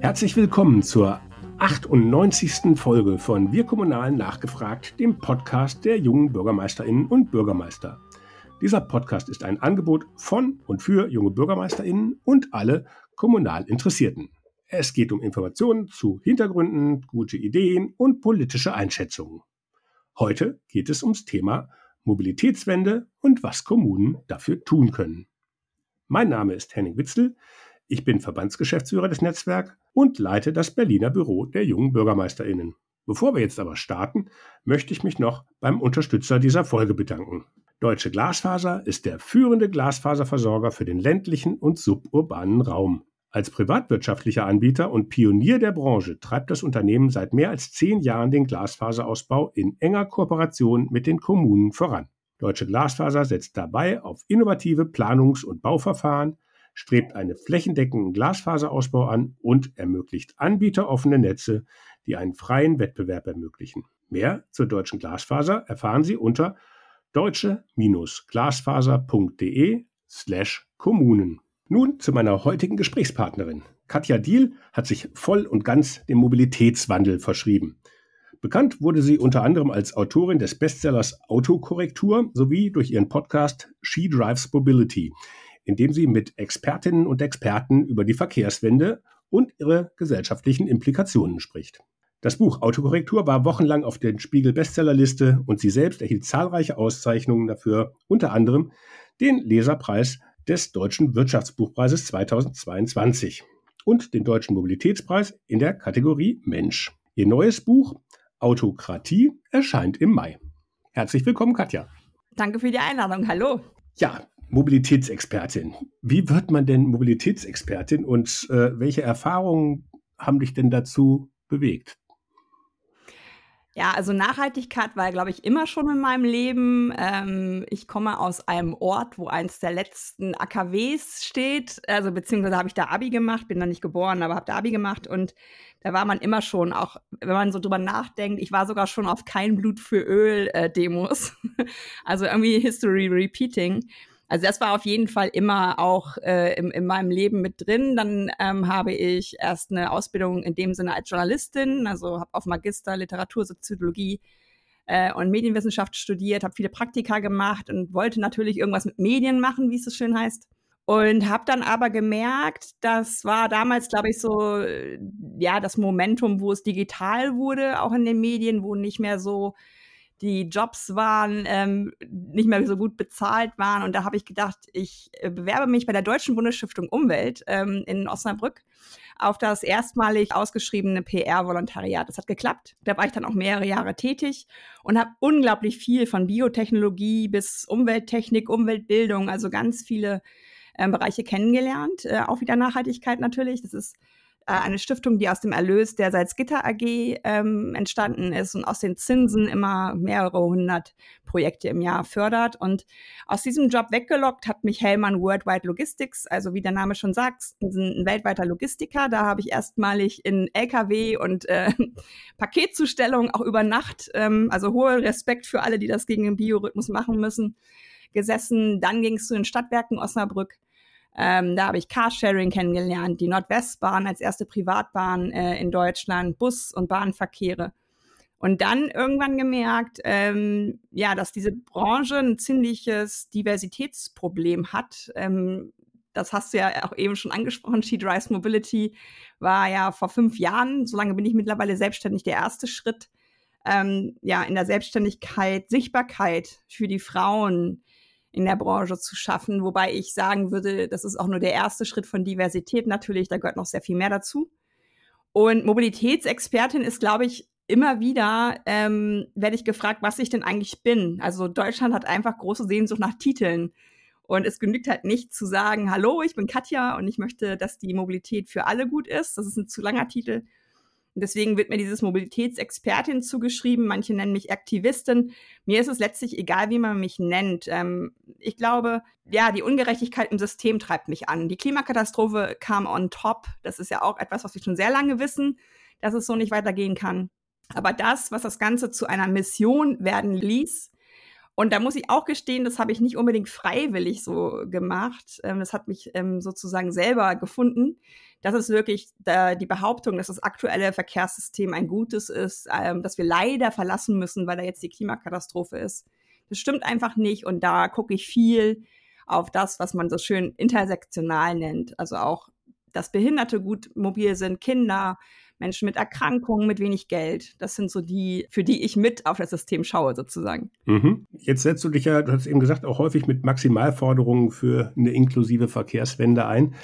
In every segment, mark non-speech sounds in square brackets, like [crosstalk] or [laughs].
Herzlich willkommen zur 98. Folge von Wir Kommunalen nachgefragt, dem Podcast der jungen Bürgermeisterinnen und Bürgermeister. Dieser Podcast ist ein Angebot von und für junge Bürgermeisterinnen und alle kommunal Interessierten. Es geht um Informationen zu Hintergründen, gute Ideen und politische Einschätzungen. Heute geht es ums Thema Mobilitätswende und was Kommunen dafür tun können. Mein Name ist Henning Witzel. Ich bin Verbandsgeschäftsführer des Netzwerks und leite das Berliner Büro der jungen Bürgermeisterinnen. Bevor wir jetzt aber starten, möchte ich mich noch beim Unterstützer dieser Folge bedanken. Deutsche Glasfaser ist der führende Glasfaserversorger für den ländlichen und suburbanen Raum. Als privatwirtschaftlicher Anbieter und Pionier der Branche treibt das Unternehmen seit mehr als zehn Jahren den Glasfaserausbau in enger Kooperation mit den Kommunen voran. Deutsche Glasfaser setzt dabei auf innovative Planungs- und Bauverfahren, strebt einen flächendeckenden Glasfaserausbau an und ermöglicht anbieteroffene Netze, die einen freien Wettbewerb ermöglichen. Mehr zur deutschen Glasfaser erfahren Sie unter deutsche-glasfaser.de slash Kommunen. Nun zu meiner heutigen Gesprächspartnerin. Katja Diel hat sich voll und ganz dem Mobilitätswandel verschrieben. Bekannt wurde sie unter anderem als Autorin des Bestsellers Autokorrektur sowie durch ihren Podcast She Drives Mobility, in dem sie mit Expertinnen und Experten über die Verkehrswende und ihre gesellschaftlichen Implikationen spricht. Das Buch Autokorrektur war wochenlang auf der Spiegel Bestsellerliste und sie selbst erhielt zahlreiche Auszeichnungen dafür, unter anderem den Leserpreis des Deutschen Wirtschaftsbuchpreises 2022 und den Deutschen Mobilitätspreis in der Kategorie Mensch. Ihr neues Buch Autokratie erscheint im Mai. Herzlich willkommen, Katja. Danke für die Einladung. Hallo. Ja, Mobilitätsexpertin. Wie wird man denn Mobilitätsexpertin und äh, welche Erfahrungen haben dich denn dazu bewegt? Ja, also Nachhaltigkeit war, glaube ich, immer schon in meinem Leben. Ähm, ich komme aus einem Ort, wo eins der letzten AKWs steht. Also beziehungsweise habe ich da Abi gemacht, bin da nicht geboren, aber habe da Abi gemacht und da war man immer schon, auch wenn man so drüber nachdenkt, ich war sogar schon auf kein Blut für Öl äh, [laughs] also irgendwie History Repeating. Also das war auf jeden Fall immer auch äh, in, in meinem Leben mit drin. Dann ähm, habe ich erst eine Ausbildung in dem Sinne als Journalistin, also habe auf Magister Literatursoziologie äh, und Medienwissenschaft studiert, habe viele Praktika gemacht und wollte natürlich irgendwas mit Medien machen, wie es so schön heißt. Und habe dann aber gemerkt, das war damals, glaube ich, so, ja, das Momentum, wo es digital wurde, auch in den Medien, wo nicht mehr so die Jobs waren, ähm, nicht mehr so gut bezahlt waren. Und da habe ich gedacht, ich äh, bewerbe mich bei der Deutschen Bundesstiftung Umwelt ähm, in Osnabrück auf das erstmalig ausgeschriebene PR-Volontariat. Das hat geklappt. Da war ich dann auch mehrere Jahre tätig und habe unglaublich viel von Biotechnologie bis Umwelttechnik, Umweltbildung, also ganz viele ähm, Bereiche kennengelernt. Äh, auch wieder Nachhaltigkeit natürlich. Das ist eine Stiftung, die aus dem Erlös der Salzgitter AG ähm, entstanden ist und aus den Zinsen immer mehrere hundert Projekte im Jahr fördert. Und aus diesem Job weggelockt hat mich Hellmann Worldwide Logistics, also wie der Name schon sagt, ein weltweiter Logistiker. Da habe ich erstmalig in LKW und äh, [laughs] Paketzustellung auch über Nacht, ähm, also hoher Respekt für alle, die das gegen den Biorhythmus machen müssen, gesessen. Dann ging es zu den Stadtwerken Osnabrück ähm, da habe ich Carsharing kennengelernt, die Nordwestbahn als erste Privatbahn äh, in Deutschland, Bus- und Bahnverkehre. Und dann irgendwann gemerkt, ähm, ja, dass diese Branche ein ziemliches Diversitätsproblem hat. Ähm, das hast du ja auch eben schon angesprochen. She Drives Mobility war ja vor fünf Jahren, so lange bin ich mittlerweile selbstständig, der erste Schritt, ähm, ja, in der Selbstständigkeit Sichtbarkeit für die Frauen, in der Branche zu schaffen. Wobei ich sagen würde, das ist auch nur der erste Schritt von Diversität natürlich. Da gehört noch sehr viel mehr dazu. Und Mobilitätsexpertin ist, glaube ich, immer wieder ähm, werde ich gefragt, was ich denn eigentlich bin. Also Deutschland hat einfach große Sehnsucht nach Titeln. Und es genügt halt nicht zu sagen, hallo, ich bin Katja und ich möchte, dass die Mobilität für alle gut ist. Das ist ein zu langer Titel. Deswegen wird mir dieses Mobilitätsexpertin zugeschrieben. Manche nennen mich Aktivistin. Mir ist es letztlich egal, wie man mich nennt. Ähm, ich glaube, ja, die Ungerechtigkeit im System treibt mich an. Die Klimakatastrophe kam on top. Das ist ja auch etwas, was wir schon sehr lange wissen, dass es so nicht weitergehen kann. Aber das, was das Ganze zu einer Mission werden ließ, und da muss ich auch gestehen, das habe ich nicht unbedingt freiwillig so gemacht. Ähm, das hat mich ähm, sozusagen selber gefunden das ist wirklich da, die Behauptung, dass das aktuelle Verkehrssystem ein gutes ist, ähm, dass wir leider verlassen müssen, weil da jetzt die Klimakatastrophe ist. Das stimmt einfach nicht und da gucke ich viel auf das, was man so schön intersektional nennt. Also auch, dass Behinderte gut mobil sind, Kinder, Menschen mit Erkrankungen, mit wenig Geld. Das sind so die, für die ich mit auf das System schaue, sozusagen. Mhm. Jetzt setzt du dich ja, du hast eben gesagt, auch häufig mit Maximalforderungen für eine inklusive Verkehrswende ein.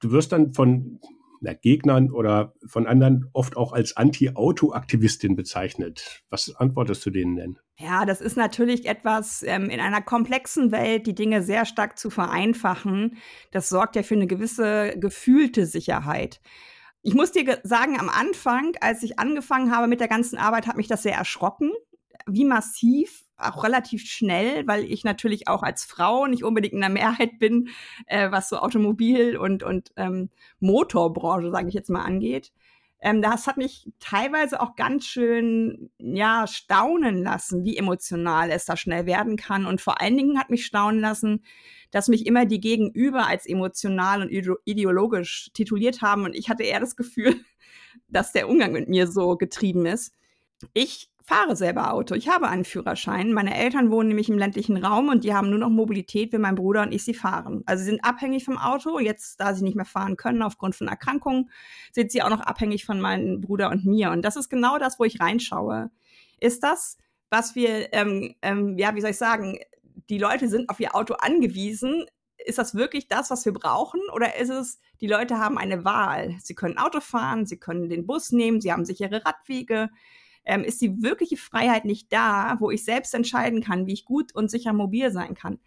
Du wirst dann von na, Gegnern oder von anderen oft auch als Anti-Auto-Aktivistin bezeichnet. Was antwortest du denen denn? Ja, das ist natürlich etwas ähm, in einer komplexen Welt, die Dinge sehr stark zu vereinfachen. Das sorgt ja für eine gewisse gefühlte Sicherheit. Ich muss dir sagen, am Anfang, als ich angefangen habe mit der ganzen Arbeit, hat mich das sehr erschrocken, wie massiv auch relativ schnell, weil ich natürlich auch als Frau nicht unbedingt in der Mehrheit bin, äh, was so Automobil- und, und ähm, Motorbranche, sage ich jetzt mal, angeht. Ähm, das hat mich teilweise auch ganz schön ja staunen lassen, wie emotional es da schnell werden kann. Und vor allen Dingen hat mich staunen lassen, dass mich immer die Gegenüber als emotional und ideologisch tituliert haben. Und ich hatte eher das Gefühl, [laughs] dass der Umgang mit mir so getrieben ist. Ich fahre selber Auto. Ich habe einen Führerschein. Meine Eltern wohnen nämlich im ländlichen Raum und die haben nur noch Mobilität, wenn mein Bruder und ich sie fahren. Also sie sind abhängig vom Auto. Jetzt, da sie nicht mehr fahren können aufgrund von Erkrankungen, sind sie auch noch abhängig von meinem Bruder und mir. Und das ist genau das, wo ich reinschaue. Ist das, was wir, ähm, ähm, ja, wie soll ich sagen, die Leute sind auf ihr Auto angewiesen. Ist das wirklich das, was wir brauchen? Oder ist es, die Leute haben eine Wahl? Sie können Auto fahren, sie können den Bus nehmen, sie haben sichere Radwege ähm, ist die wirkliche Freiheit nicht da, wo ich selbst entscheiden kann, wie ich gut und sicher mobil sein kann.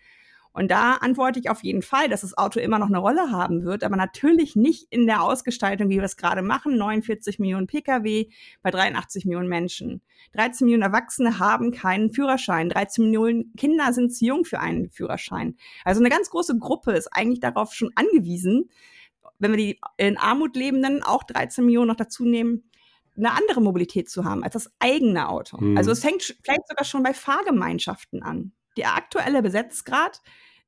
Und da antworte ich auf jeden Fall, dass das Auto immer noch eine Rolle haben wird, aber natürlich nicht in der Ausgestaltung, wie wir es gerade machen. 49 Millionen Pkw bei 83 Millionen Menschen. 13 Millionen Erwachsene haben keinen Führerschein. 13 Millionen Kinder sind zu jung für einen Führerschein. Also eine ganz große Gruppe ist eigentlich darauf schon angewiesen, wenn wir die in Armut lebenden auch 13 Millionen noch dazu nehmen, eine andere Mobilität zu haben als das eigene Auto. Mhm. Also es fängt vielleicht sogar schon bei Fahrgemeinschaften an. Der aktuelle Besetzgrad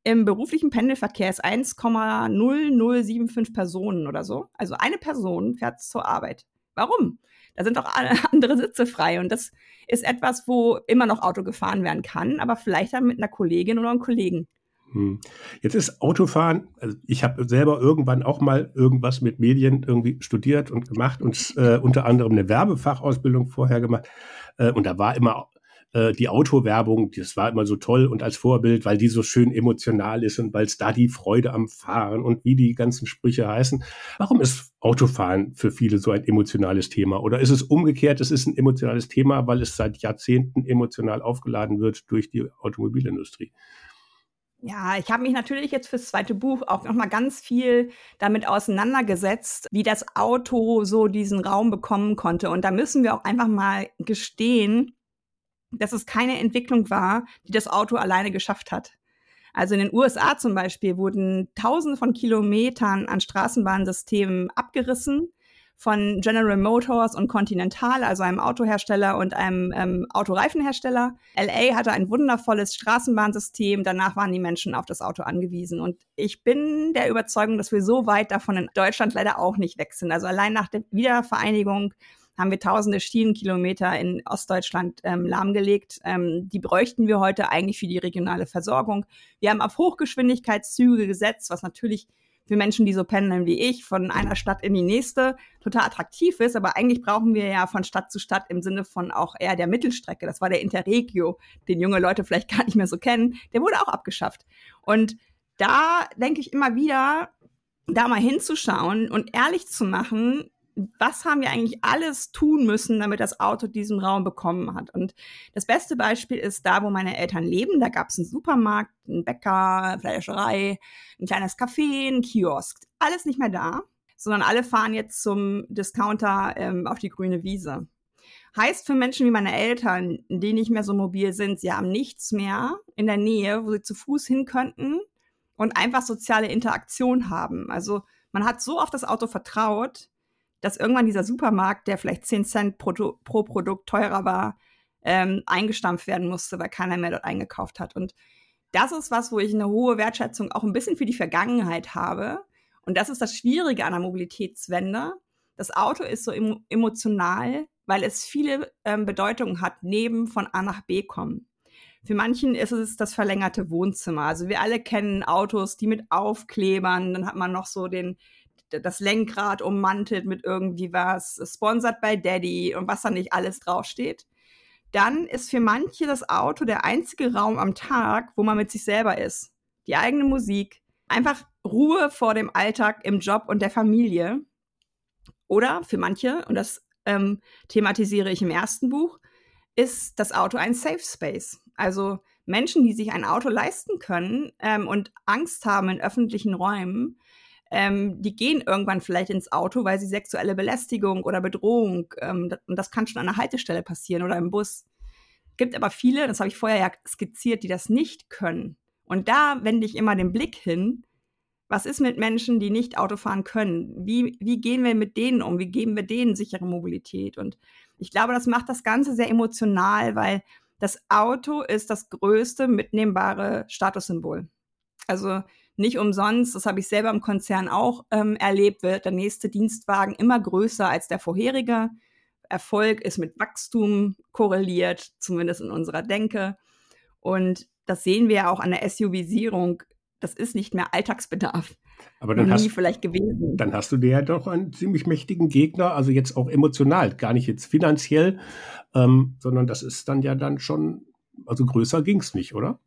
im beruflichen Pendelverkehr ist 1,0075 Personen oder so. Also eine Person fährt zur Arbeit. Warum? Da sind auch [laughs] andere Sitze frei und das ist etwas, wo immer noch Auto gefahren werden kann, aber vielleicht dann mit einer Kollegin oder einem Kollegen. Hm. Jetzt ist Autofahren, also ich habe selber irgendwann auch mal irgendwas mit Medien irgendwie studiert und gemacht und äh, unter anderem eine Werbefachausbildung vorher gemacht. Äh, und da war immer äh, die Autowerbung, das war immer so toll und als Vorbild, weil die so schön emotional ist und weil es da die Freude am Fahren und wie die ganzen Sprüche heißen. Warum ist Autofahren für viele so ein emotionales Thema? Oder ist es umgekehrt, es ist ein emotionales Thema, weil es seit Jahrzehnten emotional aufgeladen wird durch die Automobilindustrie? Ja, ich habe mich natürlich jetzt fürs zweite Buch auch noch mal ganz viel damit auseinandergesetzt, wie das Auto so diesen Raum bekommen konnte. Und da müssen wir auch einfach mal gestehen, dass es keine Entwicklung war, die das Auto alleine geschafft hat. Also in den USA zum Beispiel wurden Tausende von Kilometern an Straßenbahnsystemen abgerissen von General Motors und Continental, also einem Autohersteller und einem ähm, Autoreifenhersteller. LA hatte ein wundervolles Straßenbahnsystem. Danach waren die Menschen auf das Auto angewiesen. Und ich bin der Überzeugung, dass wir so weit davon in Deutschland leider auch nicht weg sind. Also allein nach der Wiedervereinigung haben wir tausende Schienenkilometer in Ostdeutschland ähm, lahmgelegt. Ähm, die bräuchten wir heute eigentlich für die regionale Versorgung. Wir haben auf Hochgeschwindigkeitszüge gesetzt, was natürlich für Menschen, die so pendeln wie ich, von einer Stadt in die nächste, total attraktiv ist. Aber eigentlich brauchen wir ja von Stadt zu Stadt im Sinne von auch eher der Mittelstrecke. Das war der Interregio, den junge Leute vielleicht [laughs] gar nicht mehr so kennen. Der wurde auch abgeschafft. Und da denke ich immer wieder, da mal hinzuschauen und ehrlich zu machen, was haben wir eigentlich alles tun müssen, damit das Auto diesen Raum bekommen hat. Und das beste Beispiel ist da, wo meine Eltern leben. Da gab es einen Supermarkt, einen Bäcker, Fleischerei, ein kleines Café, ein Kiosk. Alles nicht mehr da, sondern alle fahren jetzt zum Discounter ähm, auf die grüne Wiese. Heißt für Menschen wie meine Eltern, die nicht mehr so mobil sind, sie haben nichts mehr in der Nähe, wo sie zu Fuß hin könnten und einfach soziale Interaktion haben. Also man hat so auf das Auto vertraut, dass irgendwann dieser Supermarkt, der vielleicht 10 Cent pro, pro Produkt teurer war, ähm, eingestampft werden musste, weil keiner mehr dort eingekauft hat. Und das ist was, wo ich eine hohe Wertschätzung auch ein bisschen für die Vergangenheit habe Und das ist das Schwierige an der Mobilitätswende. Das Auto ist so emotional, weil es viele ähm, Bedeutungen hat, neben von A nach B kommen. Für manchen ist es das verlängerte Wohnzimmer. Also wir alle kennen Autos, die mit Aufklebern, dann hat man noch so den, das Lenkrad ummantelt mit irgendwie was, sponsored by Daddy und was da nicht alles draufsteht. Dann ist für manche das Auto der einzige Raum am Tag, wo man mit sich selber ist. Die eigene Musik, einfach Ruhe vor dem Alltag im Job und der Familie. Oder für manche, und das ähm, thematisiere ich im ersten Buch, ist das Auto ein Safe Space. Also Menschen, die sich ein Auto leisten können ähm, und Angst haben in öffentlichen Räumen, ähm, die gehen irgendwann vielleicht ins Auto, weil sie sexuelle Belästigung oder Bedrohung, ähm, und das kann schon an der Haltestelle passieren oder im Bus. Gibt aber viele, das habe ich vorher ja skizziert, die das nicht können. Und da wende ich immer den Blick hin, was ist mit Menschen, die nicht Auto fahren können? Wie, wie gehen wir mit denen um? Wie geben wir denen sichere Mobilität? Und ich glaube, das macht das Ganze sehr emotional, weil das Auto ist das größte mitnehmbare Statussymbol. Also nicht umsonst, das habe ich selber im Konzern auch ähm, erlebt, wird der nächste Dienstwagen immer größer als der vorherige. Erfolg ist mit Wachstum korreliert, zumindest in unserer Denke. Und das sehen wir ja auch an der SUV-Sierung das ist nicht mehr Alltagsbedarf. Aber dann hast, vielleicht gewesen. Dann hast du dir ja doch einen ziemlich mächtigen Gegner, also jetzt auch emotional, gar nicht jetzt finanziell, ähm, sondern das ist dann ja dann schon, also größer ging es nicht, oder?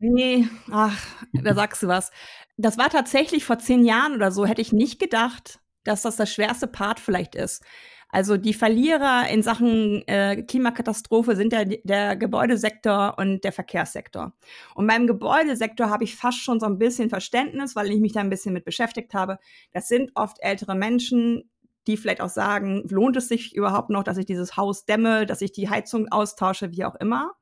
Nee, ach, da sagst du was. Das war tatsächlich vor zehn Jahren oder so, hätte ich nicht gedacht, dass das das schwerste Part vielleicht ist. Also die Verlierer in Sachen äh, Klimakatastrophe sind der, der Gebäudesektor und der Verkehrssektor. Und beim Gebäudesektor habe ich fast schon so ein bisschen Verständnis, weil ich mich da ein bisschen mit beschäftigt habe. Das sind oft ältere Menschen, die vielleicht auch sagen, lohnt es sich überhaupt noch, dass ich dieses Haus dämme, dass ich die Heizung austausche, wie auch immer.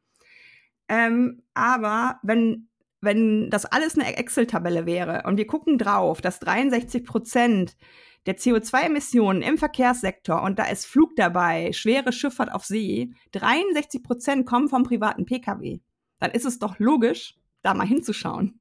Ähm, aber wenn, wenn das alles eine Excel-Tabelle wäre und wir gucken drauf, dass 63 Prozent der CO2-Emissionen im Verkehrssektor, und da ist Flug dabei, schwere Schifffahrt auf See, 63 Prozent kommen vom privaten Pkw. Dann ist es doch logisch, da mal hinzuschauen.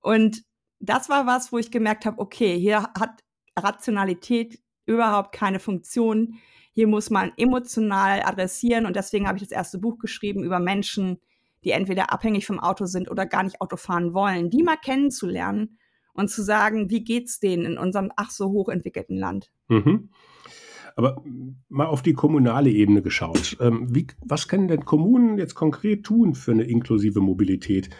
Und das war was, wo ich gemerkt habe, okay, hier hat Rationalität überhaupt keine Funktion. Hier muss man emotional adressieren und deswegen habe ich das erste Buch geschrieben über Menschen, die entweder abhängig vom Auto sind oder gar nicht Auto fahren wollen, die mal kennenzulernen und zu sagen, wie geht's denen in unserem ach so hochentwickelten Land. Mhm. Aber mal auf die kommunale Ebene geschaut. Ähm, wie, was können denn Kommunen jetzt konkret tun für eine inklusive Mobilität?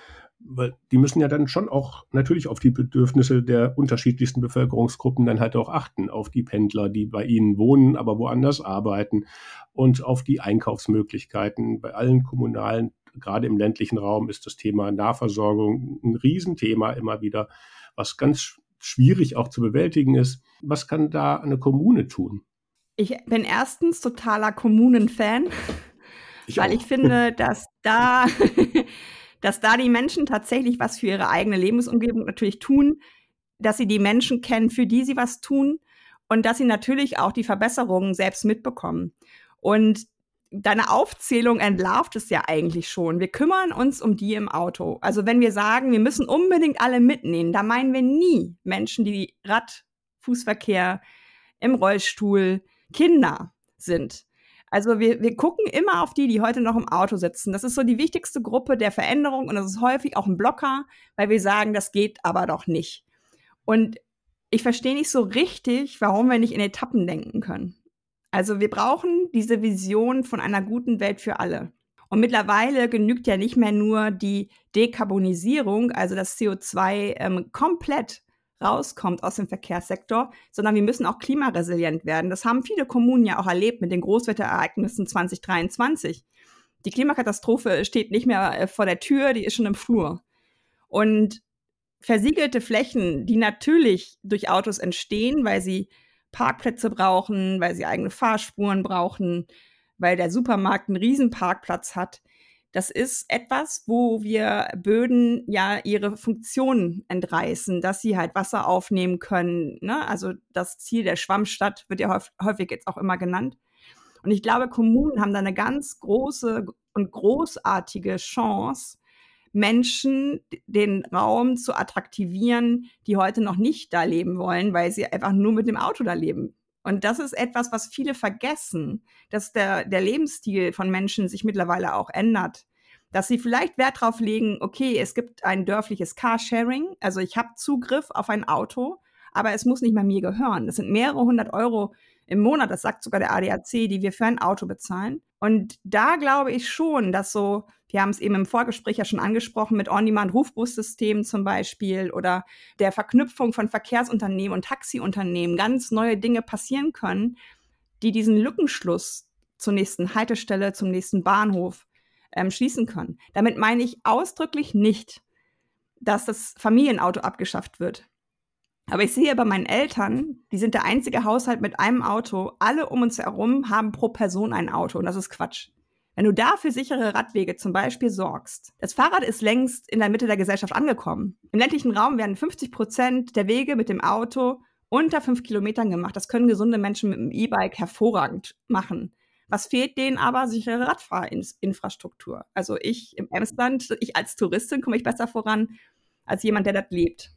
Weil die müssen ja dann schon auch natürlich auf die Bedürfnisse der unterschiedlichsten Bevölkerungsgruppen dann halt auch achten. Auf die Pendler, die bei ihnen wohnen, aber woanders arbeiten und auf die Einkaufsmöglichkeiten. Bei allen kommunalen, gerade im ländlichen Raum, ist das Thema Nahversorgung ein Riesenthema immer wieder was ganz schwierig auch zu bewältigen ist. Was kann da eine Kommune tun? Ich bin erstens totaler Kommunenfan, weil auch. ich finde, [laughs] dass da, [laughs] dass da die Menschen tatsächlich was für ihre eigene Lebensumgebung natürlich tun, dass sie die Menschen kennen, für die sie was tun und dass sie natürlich auch die Verbesserungen selbst mitbekommen. Und deine Aufzählung entlarvt es ja eigentlich schon. Wir kümmern uns um die im Auto. Also wenn wir sagen, wir müssen unbedingt alle mitnehmen, da meinen wir nie Menschen, die Rad, Fußverkehr, im Rollstuhl, Kinder sind. Also wir, wir gucken immer auf die, die heute noch im Auto sitzen. Das ist so die wichtigste Gruppe der Veränderung und das ist häufig auch ein Blocker, weil wir sagen, das geht aber doch nicht. Und ich verstehe nicht so richtig, warum wir nicht in Etappen denken können. Also wir brauchen diese Vision von einer guten Welt für alle. Und mittlerweile genügt ja nicht mehr nur die Dekarbonisierung, also dass CO2 ähm, komplett rauskommt aus dem Verkehrssektor, sondern wir müssen auch klimaresilient werden. Das haben viele Kommunen ja auch erlebt mit den Großwetterereignissen 2023. Die Klimakatastrophe steht nicht mehr äh, vor der Tür, die ist schon im Flur. Und versiegelte Flächen, die natürlich durch Autos entstehen, weil sie Parkplätze brauchen, weil sie eigene Fahrspuren brauchen, weil der Supermarkt einen Riesenparkplatz hat. Das ist etwas, wo wir Böden ja ihre Funktion entreißen, dass sie halt Wasser aufnehmen können. Ne? Also das Ziel der Schwammstadt wird ja häufig jetzt auch immer genannt. Und ich glaube, Kommunen haben da eine ganz große und großartige Chance, Menschen den Raum zu attraktivieren, die heute noch nicht da leben wollen, weil sie einfach nur mit dem Auto da leben. Und das ist etwas, was viele vergessen, dass der, der Lebensstil von Menschen sich mittlerweile auch ändert. Dass sie vielleicht Wert darauf legen, okay, es gibt ein dörfliches Carsharing, also ich habe Zugriff auf ein Auto, aber es muss nicht mehr mir gehören. Das sind mehrere hundert Euro im Monat, das sagt sogar der ADAC, die wir für ein Auto bezahlen. Und da glaube ich schon, dass so, wir haben es eben im Vorgespräch ja schon angesprochen, mit On-Demand-Rufbussystemen zum Beispiel oder der Verknüpfung von Verkehrsunternehmen und Taxiunternehmen ganz neue Dinge passieren können, die diesen Lückenschluss zur nächsten Haltestelle, zum nächsten Bahnhof ähm, schließen können. Damit meine ich ausdrücklich nicht, dass das Familienauto abgeschafft wird. Aber ich sehe bei meinen Eltern, die sind der einzige Haushalt mit einem Auto. Alle um uns herum haben pro Person ein Auto und das ist Quatsch. Wenn du dafür sichere Radwege zum Beispiel sorgst, das Fahrrad ist längst in der Mitte der Gesellschaft angekommen. Im ländlichen Raum werden 50 Prozent der Wege mit dem Auto unter fünf Kilometern gemacht. Das können gesunde Menschen mit dem E-Bike hervorragend machen. Was fehlt denen aber? Sichere Radfahrinfrastruktur. Also ich im Emsland, ich als Touristin komme ich besser voran als jemand, der dort lebt.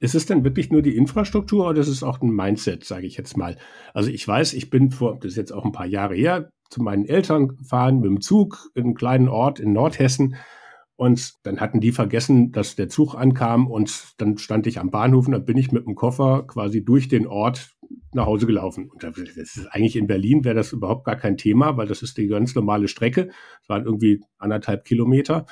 Ist es denn wirklich nur die Infrastruktur oder ist es auch ein Mindset, sage ich jetzt mal? Also ich weiß, ich bin vor, das ist jetzt auch ein paar Jahre her, zu meinen Eltern gefahren mit dem Zug in einem kleinen Ort in Nordhessen. Und dann hatten die vergessen, dass der Zug ankam und dann stand ich am Bahnhof und dann bin ich mit dem Koffer quasi durch den Ort nach Hause gelaufen. Und das ist eigentlich in Berlin wäre das überhaupt gar kein Thema, weil das ist die ganz normale Strecke. Es waren irgendwie anderthalb Kilometer.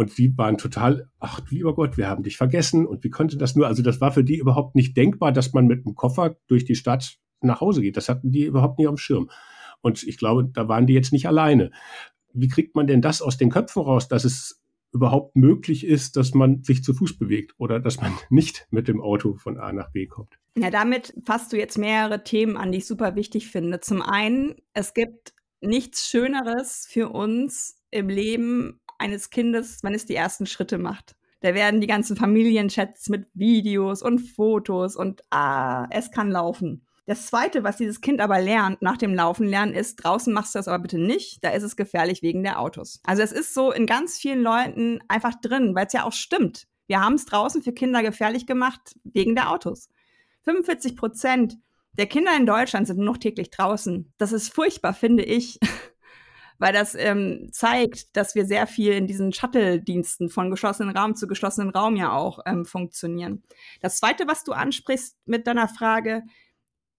Und die waren total, ach lieber Gott, wir haben dich vergessen. Und wie konnte das nur? Also das war für die überhaupt nicht denkbar, dass man mit einem Koffer durch die Stadt nach Hause geht. Das hatten die überhaupt nicht dem Schirm. Und ich glaube, da waren die jetzt nicht alleine. Wie kriegt man denn das aus den Köpfen raus, dass es überhaupt möglich ist, dass man sich zu Fuß bewegt oder dass man [laughs] nicht mit dem Auto von A nach B kommt? Ja, damit fasst du jetzt mehrere Themen an, die ich super wichtig finde. Zum einen, es gibt nichts Schöneres für uns im Leben eines Kindes, wenn es die ersten Schritte macht. Da werden die ganzen Familienchats mit Videos und Fotos und ah, es kann laufen. Das zweite, was dieses Kind aber lernt nach dem Laufen lernen, ist, draußen machst du das aber bitte nicht, da ist es gefährlich wegen der Autos. Also es ist so in ganz vielen Leuten einfach drin, weil es ja auch stimmt. Wir haben es draußen für Kinder gefährlich gemacht wegen der Autos. 45 Prozent der Kinder in Deutschland sind noch täglich draußen. Das ist furchtbar, finde ich. [laughs] weil das ähm, zeigt, dass wir sehr viel in diesen Shuttle-Diensten von geschlossenen Raum zu geschlossenen Raum ja auch ähm, funktionieren. Das Zweite, was du ansprichst mit deiner Frage,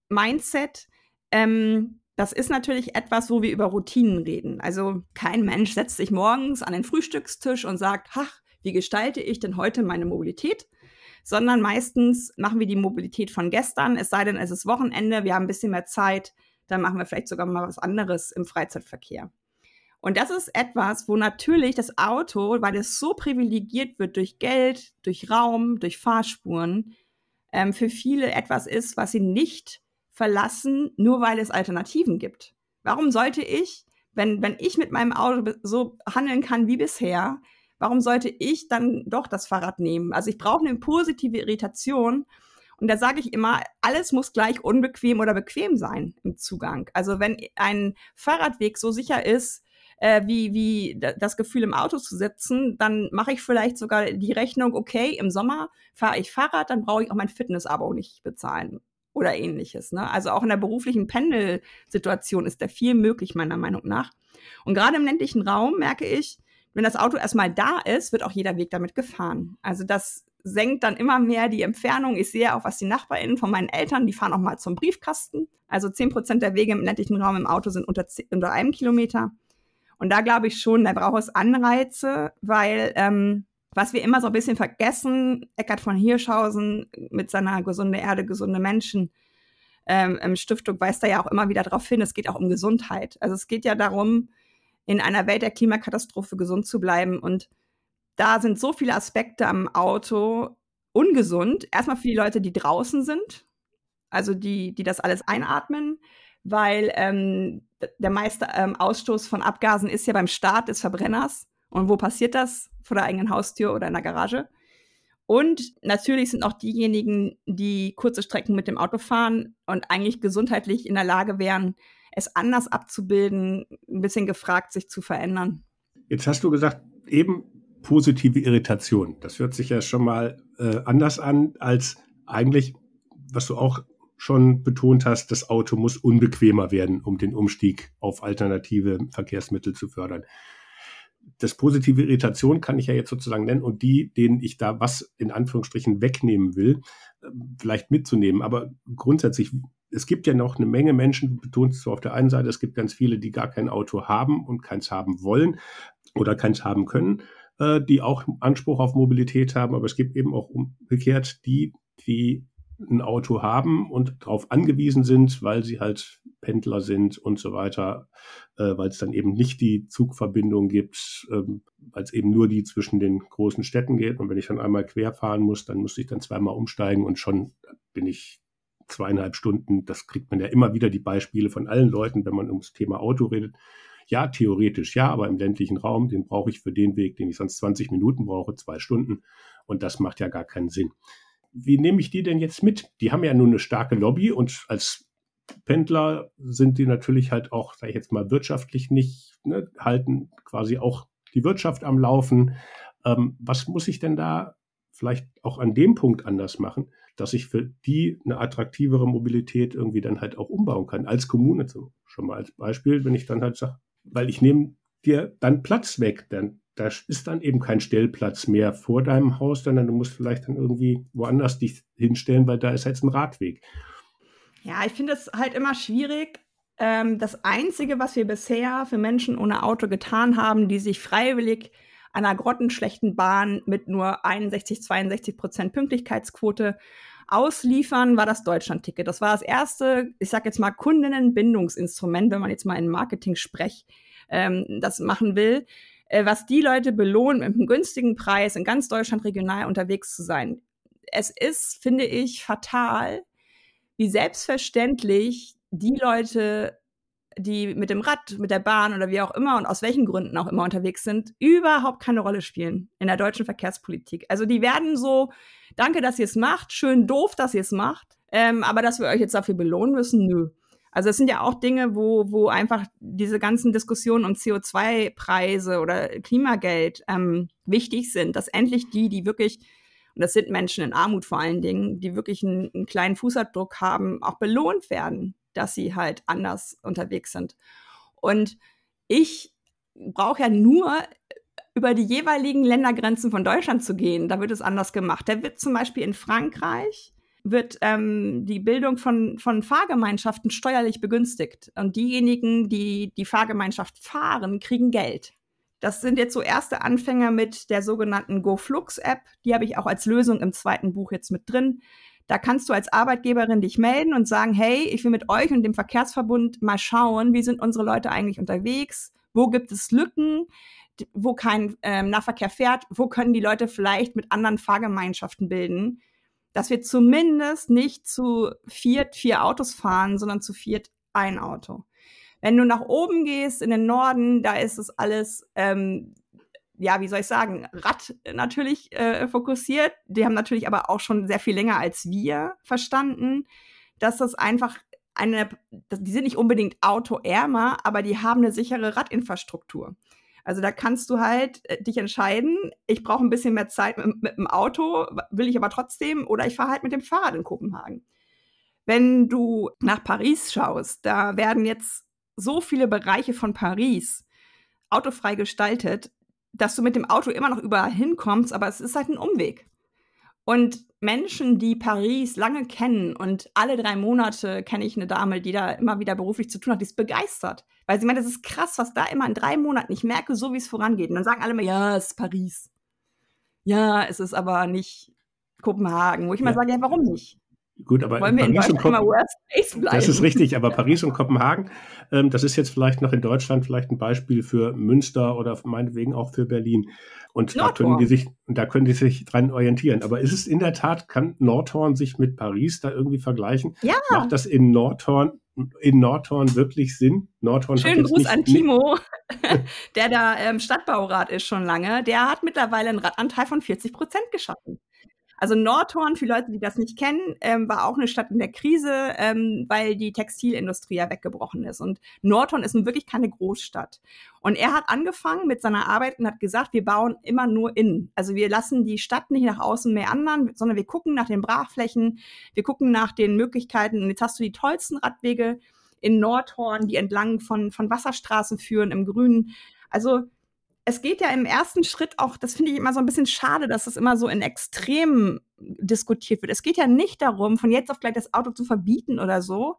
Mindset, ähm, das ist natürlich etwas, wo wir über Routinen reden. Also kein Mensch setzt sich morgens an den Frühstückstisch und sagt, ach, wie gestalte ich denn heute meine Mobilität? Sondern meistens machen wir die Mobilität von gestern, es sei denn, es ist Wochenende, wir haben ein bisschen mehr Zeit, dann machen wir vielleicht sogar mal was anderes im Freizeitverkehr. Und das ist etwas, wo natürlich das Auto, weil es so privilegiert wird durch Geld, durch Raum, durch Fahrspuren, ähm, für viele etwas ist, was sie nicht verlassen, nur weil es Alternativen gibt. Warum sollte ich, wenn, wenn ich mit meinem Auto so handeln kann wie bisher, warum sollte ich dann doch das Fahrrad nehmen? Also ich brauche eine positive Irritation. Und da sage ich immer, alles muss gleich unbequem oder bequem sein im Zugang. Also wenn ein Fahrradweg so sicher ist, äh, wie, wie das Gefühl im Auto zu sitzen, dann mache ich vielleicht sogar die Rechnung, okay, im Sommer fahre ich Fahrrad, dann brauche ich auch mein Fitness-Abo nicht bezahlen oder ähnliches. Ne? Also auch in der beruflichen Pendelsituation ist da viel möglich, meiner Meinung nach. Und gerade im ländlichen Raum merke ich, wenn das Auto erstmal da ist, wird auch jeder Weg damit gefahren. Also das senkt dann immer mehr die Entfernung. Ich sehe auch, was die NachbarInnen von meinen Eltern, die fahren auch mal zum Briefkasten. Also zehn Prozent der Wege im ländlichen Raum im Auto sind unter, unter einem Kilometer. Und da glaube ich schon, da braucht es Anreize, weil ähm, was wir immer so ein bisschen vergessen, Eckart von Hirschhausen mit seiner gesunde Erde, gesunde Menschen, ähm, Stiftung weist da ja auch immer wieder darauf hin, es geht auch um Gesundheit. Also es geht ja darum, in einer Welt der Klimakatastrophe gesund zu bleiben. Und da sind so viele Aspekte am Auto ungesund. Erstmal für die Leute, die draußen sind, also die, die das alles einatmen weil ähm, der meiste ähm, Ausstoß von Abgasen ist ja beim Start des Verbrenners. Und wo passiert das? Vor der eigenen Haustür oder in der Garage. Und natürlich sind auch diejenigen, die kurze Strecken mit dem Auto fahren und eigentlich gesundheitlich in der Lage wären, es anders abzubilden, ein bisschen gefragt, sich zu verändern. Jetzt hast du gesagt, eben positive Irritation. Das hört sich ja schon mal äh, anders an als eigentlich, was du auch schon betont hast, das Auto muss unbequemer werden, um den Umstieg auf alternative Verkehrsmittel zu fördern. Das positive Irritation kann ich ja jetzt sozusagen nennen und die, denen ich da was in Anführungsstrichen wegnehmen will, äh, vielleicht mitzunehmen. Aber grundsätzlich, es gibt ja noch eine Menge Menschen, du betonst so auf der einen Seite, es gibt ganz viele, die gar kein Auto haben und keins haben wollen oder keins haben können, äh, die auch Anspruch auf Mobilität haben. Aber es gibt eben auch umgekehrt die, die ein Auto haben und darauf angewiesen sind, weil sie halt Pendler sind und so weiter, äh, weil es dann eben nicht die Zugverbindung gibt, ähm, weil es eben nur die zwischen den großen Städten geht. Und wenn ich dann einmal quer fahren muss, dann muss ich dann zweimal umsteigen und schon bin ich zweieinhalb Stunden. Das kriegt man ja immer wieder die Beispiele von allen Leuten, wenn man ums Thema Auto redet. Ja, theoretisch ja, aber im ländlichen Raum, den brauche ich für den Weg, den ich sonst 20 Minuten brauche, zwei Stunden. Und das macht ja gar keinen Sinn wie nehme ich die denn jetzt mit? Die haben ja nun eine starke Lobby und als Pendler sind die natürlich halt auch, sage ich jetzt mal, wirtschaftlich nicht, ne, halten quasi auch die Wirtschaft am Laufen. Ähm, was muss ich denn da vielleicht auch an dem Punkt anders machen, dass ich für die eine attraktivere Mobilität irgendwie dann halt auch umbauen kann, als Kommune so, schon mal als Beispiel, wenn ich dann halt sage, weil ich nehme dir dann Platz weg, dann da ist dann eben kein Stellplatz mehr vor deinem Haus, sondern du musst vielleicht dann irgendwie woanders dich hinstellen, weil da ist jetzt ein Radweg. Ja, ich finde es halt immer schwierig. Ähm, das Einzige, was wir bisher für Menschen ohne Auto getan haben, die sich freiwillig einer grottenschlechten Bahn mit nur 61, 62 Prozent Pünktlichkeitsquote ausliefern, war das Deutschlandticket. Das war das erste, ich sag jetzt mal, Kundinnenbindungsinstrument, wenn man jetzt mal in Marketing-Sprech ähm, das machen will. Äh, was die Leute belohnt, mit einem günstigen Preis in ganz Deutschland regional unterwegs zu sein. Es ist, finde ich, fatal, wie selbstverständlich die Leute, die mit dem Rad, mit der Bahn oder wie auch immer und aus welchen Gründen auch immer unterwegs sind, überhaupt keine Rolle spielen in der deutschen Verkehrspolitik. Also die werden so, danke, dass ihr es macht, schön doof, dass ihr es macht, ähm, aber dass wir euch jetzt dafür belohnen müssen, nö. Also es sind ja auch Dinge, wo, wo einfach diese ganzen Diskussionen um CO2-Preise oder Klimageld ähm, wichtig sind, dass endlich die, die wirklich, und das sind Menschen in Armut vor allen Dingen, die wirklich einen, einen kleinen Fußabdruck haben, auch belohnt werden, dass sie halt anders unterwegs sind. Und ich brauche ja nur über die jeweiligen Ländergrenzen von Deutschland zu gehen. Da wird es anders gemacht. Da wird zum Beispiel in Frankreich wird ähm, die Bildung von, von Fahrgemeinschaften steuerlich begünstigt. Und diejenigen, die die Fahrgemeinschaft fahren, kriegen Geld. Das sind jetzt so erste Anfänger mit der sogenannten GoFlux-App. Die habe ich auch als Lösung im zweiten Buch jetzt mit drin. Da kannst du als Arbeitgeberin dich melden und sagen, hey, ich will mit euch und dem Verkehrsverbund mal schauen, wie sind unsere Leute eigentlich unterwegs? Wo gibt es Lücken? Wo kein ähm, Nahverkehr fährt? Wo können die Leute vielleicht mit anderen Fahrgemeinschaften bilden? Dass wir zumindest nicht zu viert vier Autos fahren, sondern zu viert ein Auto. Wenn du nach oben gehst in den Norden, da ist es alles, ähm, ja, wie soll ich sagen, Rad natürlich äh, fokussiert. Die haben natürlich aber auch schon sehr viel länger als wir verstanden, dass das einfach eine, die sind nicht unbedingt autoärmer, aber die haben eine sichere Radinfrastruktur. Also da kannst du halt äh, dich entscheiden, ich brauche ein bisschen mehr Zeit mit, mit dem Auto, will ich aber trotzdem, oder ich fahre halt mit dem Fahrrad in Kopenhagen. Wenn du nach Paris schaust, da werden jetzt so viele Bereiche von Paris autofrei gestaltet, dass du mit dem Auto immer noch überall hinkommst, aber es ist halt ein Umweg. Und Menschen, die Paris lange kennen und alle drei Monate kenne ich eine Dame, die da immer wieder beruflich zu tun hat, die ist begeistert. Weil sie meint, das ist krass, was da immer in drei Monaten, ich merke so, wie es vorangeht. Und dann sagen alle immer, ja, es ist Paris. Ja, es ist aber nicht Kopenhagen. Wo ich ja. mal sage, ja, warum nicht? Gut, aber Wollen Paris und bleiben? Das ist richtig, aber Paris und Kopenhagen, ähm, das ist jetzt vielleicht noch in Deutschland vielleicht ein Beispiel für Münster oder meinetwegen auch für Berlin. Und da können die sich, da können die sich dran orientieren. Aber ist es in der Tat, kann Nordhorn sich mit Paris da irgendwie vergleichen? Ja. Macht das in Nordhorn, in Nordhorn wirklich Sinn? Nordhorn Schönen Gruß an Timo, [laughs] der da ähm, Stadtbaurat ist schon lange. Der hat mittlerweile einen Radanteil von 40 Prozent geschaffen. Also Nordhorn, für Leute, die das nicht kennen, ähm, war auch eine Stadt in der Krise, ähm, weil die Textilindustrie ja weggebrochen ist. Und Nordhorn ist nun wirklich keine Großstadt. Und er hat angefangen mit seiner Arbeit und hat gesagt, wir bauen immer nur innen. Also wir lassen die Stadt nicht nach außen mehr anderen, sondern wir gucken nach den Brachflächen, wir gucken nach den Möglichkeiten. Und jetzt hast du die tollsten Radwege in Nordhorn, die entlang von, von Wasserstraßen führen im Grünen. Also es geht ja im ersten Schritt auch, das finde ich immer so ein bisschen schade, dass das immer so in Extremen diskutiert wird. Es geht ja nicht darum, von jetzt auf gleich das Auto zu verbieten oder so.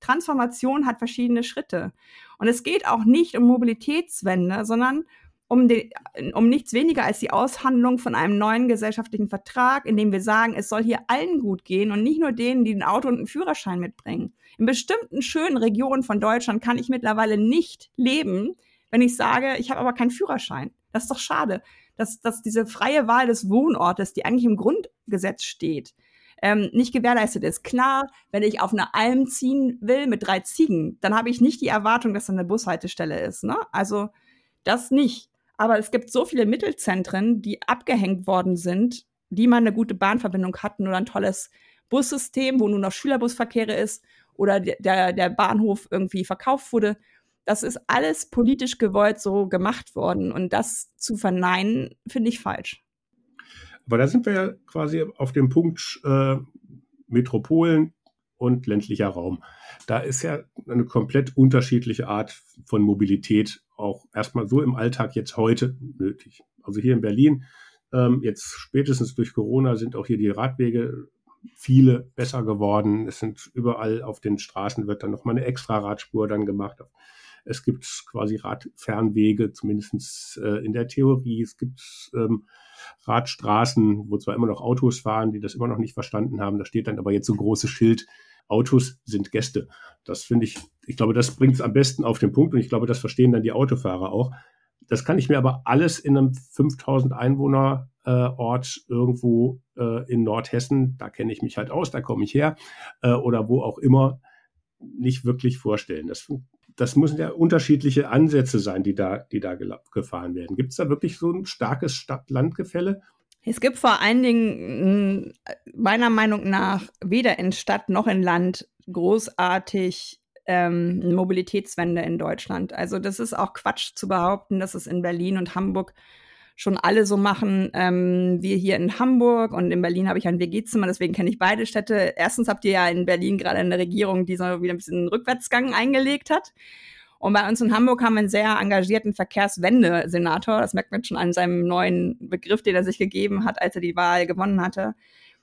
Transformation hat verschiedene Schritte. Und es geht auch nicht um Mobilitätswende, sondern um, die, um nichts weniger als die Aushandlung von einem neuen gesellschaftlichen Vertrag, in dem wir sagen, es soll hier allen gut gehen und nicht nur denen, die ein Auto und einen Führerschein mitbringen. In bestimmten schönen Regionen von Deutschland kann ich mittlerweile nicht leben, wenn ich sage, ich habe aber keinen Führerschein. Das ist doch schade, dass, dass diese freie Wahl des Wohnortes, die eigentlich im Grundgesetz steht, ähm, nicht gewährleistet ist. Klar, wenn ich auf eine Alm ziehen will mit drei Ziegen, dann habe ich nicht die Erwartung, dass da eine Bushaltestelle ist. Ne? Also das nicht. Aber es gibt so viele Mittelzentren, die abgehängt worden sind, die mal eine gute Bahnverbindung hatten oder ein tolles Bussystem, wo nur noch Schülerbusverkehre ist oder der, der Bahnhof irgendwie verkauft wurde. Das ist alles politisch gewollt so gemacht worden. Und das zu verneinen, finde ich falsch. Aber da sind wir ja quasi auf dem Punkt äh, Metropolen und ländlicher Raum. Da ist ja eine komplett unterschiedliche Art von Mobilität auch erstmal so im Alltag jetzt heute nötig. Also hier in Berlin, ähm, jetzt spätestens durch Corona sind auch hier die Radwege viele besser geworden. Es sind überall auf den Straßen wird dann nochmal eine extra Radspur dann gemacht. Es gibt quasi Radfernwege, zumindest äh, in der Theorie. Es gibt ähm, Radstraßen, wo zwar immer noch Autos fahren, die das immer noch nicht verstanden haben. Da steht dann aber jetzt so ein großes Schild, Autos sind Gäste. Das finde ich, ich glaube, das bringt es am besten auf den Punkt und ich glaube, das verstehen dann die Autofahrer auch. Das kann ich mir aber alles in einem 5000 Einwohner äh, Ort irgendwo äh, in Nordhessen, da kenne ich mich halt aus, da komme ich her, äh, oder wo auch immer, nicht wirklich vorstellen. Das das müssen ja unterschiedliche Ansätze sein, die da, die da gefahren werden. Gibt es da wirklich so ein starkes Stadt-Land-Gefälle? Es gibt vor allen Dingen meiner Meinung nach weder in Stadt noch in Land großartig ähm, Mobilitätswende in Deutschland. Also das ist auch Quatsch zu behaupten, dass es in Berlin und Hamburg schon alle so machen. Ähm, wir hier in Hamburg und in Berlin habe ich ein WG-Zimmer, deswegen kenne ich beide Städte. Erstens habt ihr ja in Berlin gerade eine Regierung, die so wieder ein bisschen einen Rückwärtsgang eingelegt hat. Und bei uns in Hamburg haben wir einen sehr engagierten Verkehrswende-Senator. Das merkt man schon an seinem neuen Begriff, den er sich gegeben hat, als er die Wahl gewonnen hatte,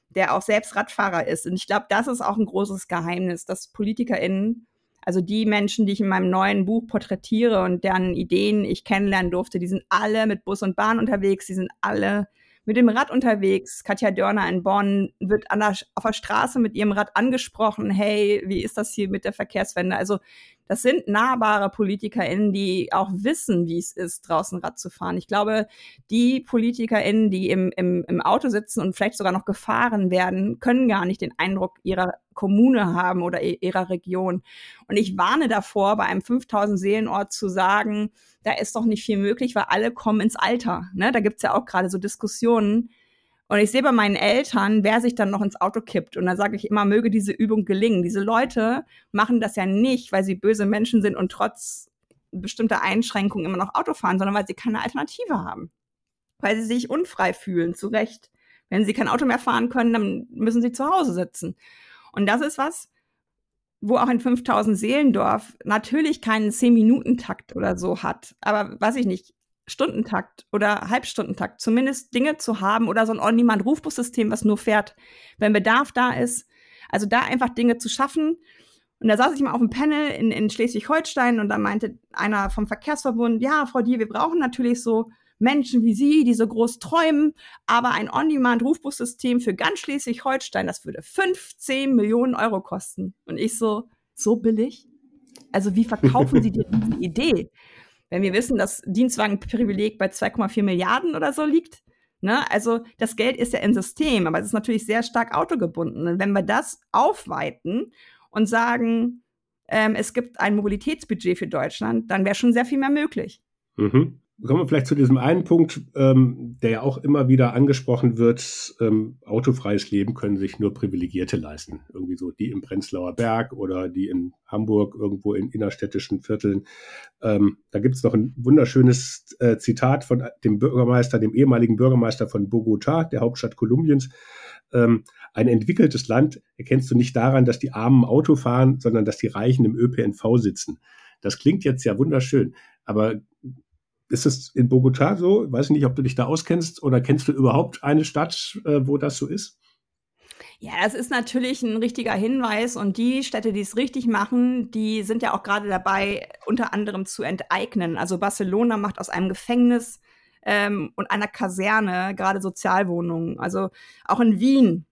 der auch selbst Radfahrer ist. Und ich glaube, das ist auch ein großes Geheimnis, dass PolitikerInnen also die Menschen, die ich in meinem neuen Buch porträtitiere und deren Ideen ich kennenlernen durfte, die sind alle mit Bus und Bahn unterwegs, die sind alle mit dem Rad unterwegs. Katja Dörner in Bonn wird der, auf der Straße mit ihrem Rad angesprochen. Hey, wie ist das hier mit der Verkehrswende? Also das sind nahbare PolitikerInnen, die auch wissen, wie es ist, draußen Rad zu fahren. Ich glaube, die PolitikerInnen, die im, im, im Auto sitzen und vielleicht sogar noch gefahren werden, können gar nicht den Eindruck ihrer Kommune haben oder ihrer Region. Und ich warne davor, bei einem 5000 Seelenort zu sagen, da ist doch nicht viel möglich, weil alle kommen ins Alter. Ne? Da gibt's ja auch gerade so Diskussionen, und ich sehe bei meinen Eltern, wer sich dann noch ins Auto kippt. Und dann sage ich immer, möge diese Übung gelingen. Diese Leute machen das ja nicht, weil sie böse Menschen sind und trotz bestimmter Einschränkungen immer noch Auto fahren, sondern weil sie keine Alternative haben. Weil sie sich unfrei fühlen, zu Recht. Wenn sie kein Auto mehr fahren können, dann müssen sie zu Hause sitzen. Und das ist was, wo auch ein 5000 Seelendorf natürlich keinen 10-Minuten-Takt oder so hat. Aber weiß ich nicht, Stundentakt oder Halbstundentakt, zumindest Dinge zu haben oder so ein On-Demand-Rufbussystem, was nur fährt, wenn Bedarf da ist. Also da einfach Dinge zu schaffen. Und da saß ich mal auf dem Panel in, in Schleswig-Holstein und da meinte einer vom Verkehrsverbund, ja, Frau Dier, wir brauchen natürlich so Menschen wie Sie, die so groß träumen, aber ein On-Demand-Rufbussystem für ganz Schleswig-Holstein, das würde 15 Millionen Euro kosten. Und ich so, so billig? Also wie verkaufen Sie dir [laughs] diese Idee? Wenn wir wissen, dass Dienstwagenprivileg bei 2,4 Milliarden oder so liegt. Ne? Also das Geld ist ja im System, aber es ist natürlich sehr stark autogebunden. Und wenn wir das aufweiten und sagen, ähm, es gibt ein Mobilitätsbudget für Deutschland, dann wäre schon sehr viel mehr möglich. Mhm. Kommen wir vielleicht zu diesem einen Punkt, ähm, der ja auch immer wieder angesprochen wird. Ähm, autofreies Leben können sich nur Privilegierte leisten. Irgendwie so die im Prenzlauer Berg oder die in Hamburg irgendwo in innerstädtischen Vierteln. Ähm, da gibt es noch ein wunderschönes äh, Zitat von dem Bürgermeister, dem ehemaligen Bürgermeister von Bogota, der Hauptstadt Kolumbiens. Ähm, ein entwickeltes Land erkennst du nicht daran, dass die Armen Auto fahren, sondern dass die Reichen im ÖPNV sitzen. Das klingt jetzt ja wunderschön, aber ist es in Bogota so? Ich weiß nicht, ob du dich da auskennst oder kennst du überhaupt eine Stadt, äh, wo das so ist? Ja, das ist natürlich ein richtiger Hinweis und die Städte, die es richtig machen, die sind ja auch gerade dabei, unter anderem zu enteignen. Also Barcelona macht aus einem Gefängnis ähm, und einer Kaserne gerade Sozialwohnungen. Also auch in Wien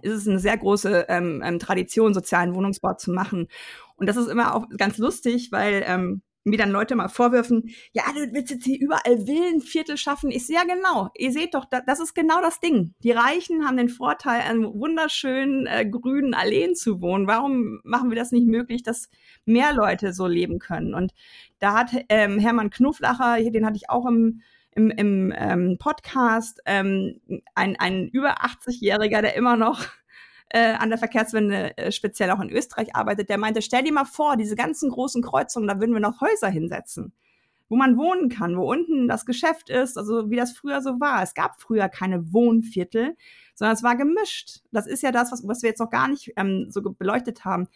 ist es eine sehr große ähm, ähm, Tradition, sozialen Wohnungsbau zu machen. Und das ist immer auch ganz lustig, weil ähm, mir dann Leute mal vorwürfen, ja, du willst jetzt hier überall Villenviertel schaffen. Ich sehe ja genau, ihr seht doch, das ist genau das Ding. Die Reichen haben den Vorteil, an wunderschönen äh, grünen Alleen zu wohnen. Warum machen wir das nicht möglich, dass mehr Leute so leben können? Und da hat ähm, Hermann Knufflacher, den hatte ich auch im im, im ähm, Podcast ähm, ein, ein über 80-Jähriger, der immer noch äh, an der Verkehrswende äh, speziell auch in Österreich arbeitet, der meinte, stell dir mal vor, diese ganzen großen Kreuzungen, da würden wir noch Häuser hinsetzen, wo man wohnen kann, wo unten das Geschäft ist, also wie das früher so war. Es gab früher keine Wohnviertel, sondern es war gemischt. Das ist ja das, was, was wir jetzt noch gar nicht ähm, so beleuchtet haben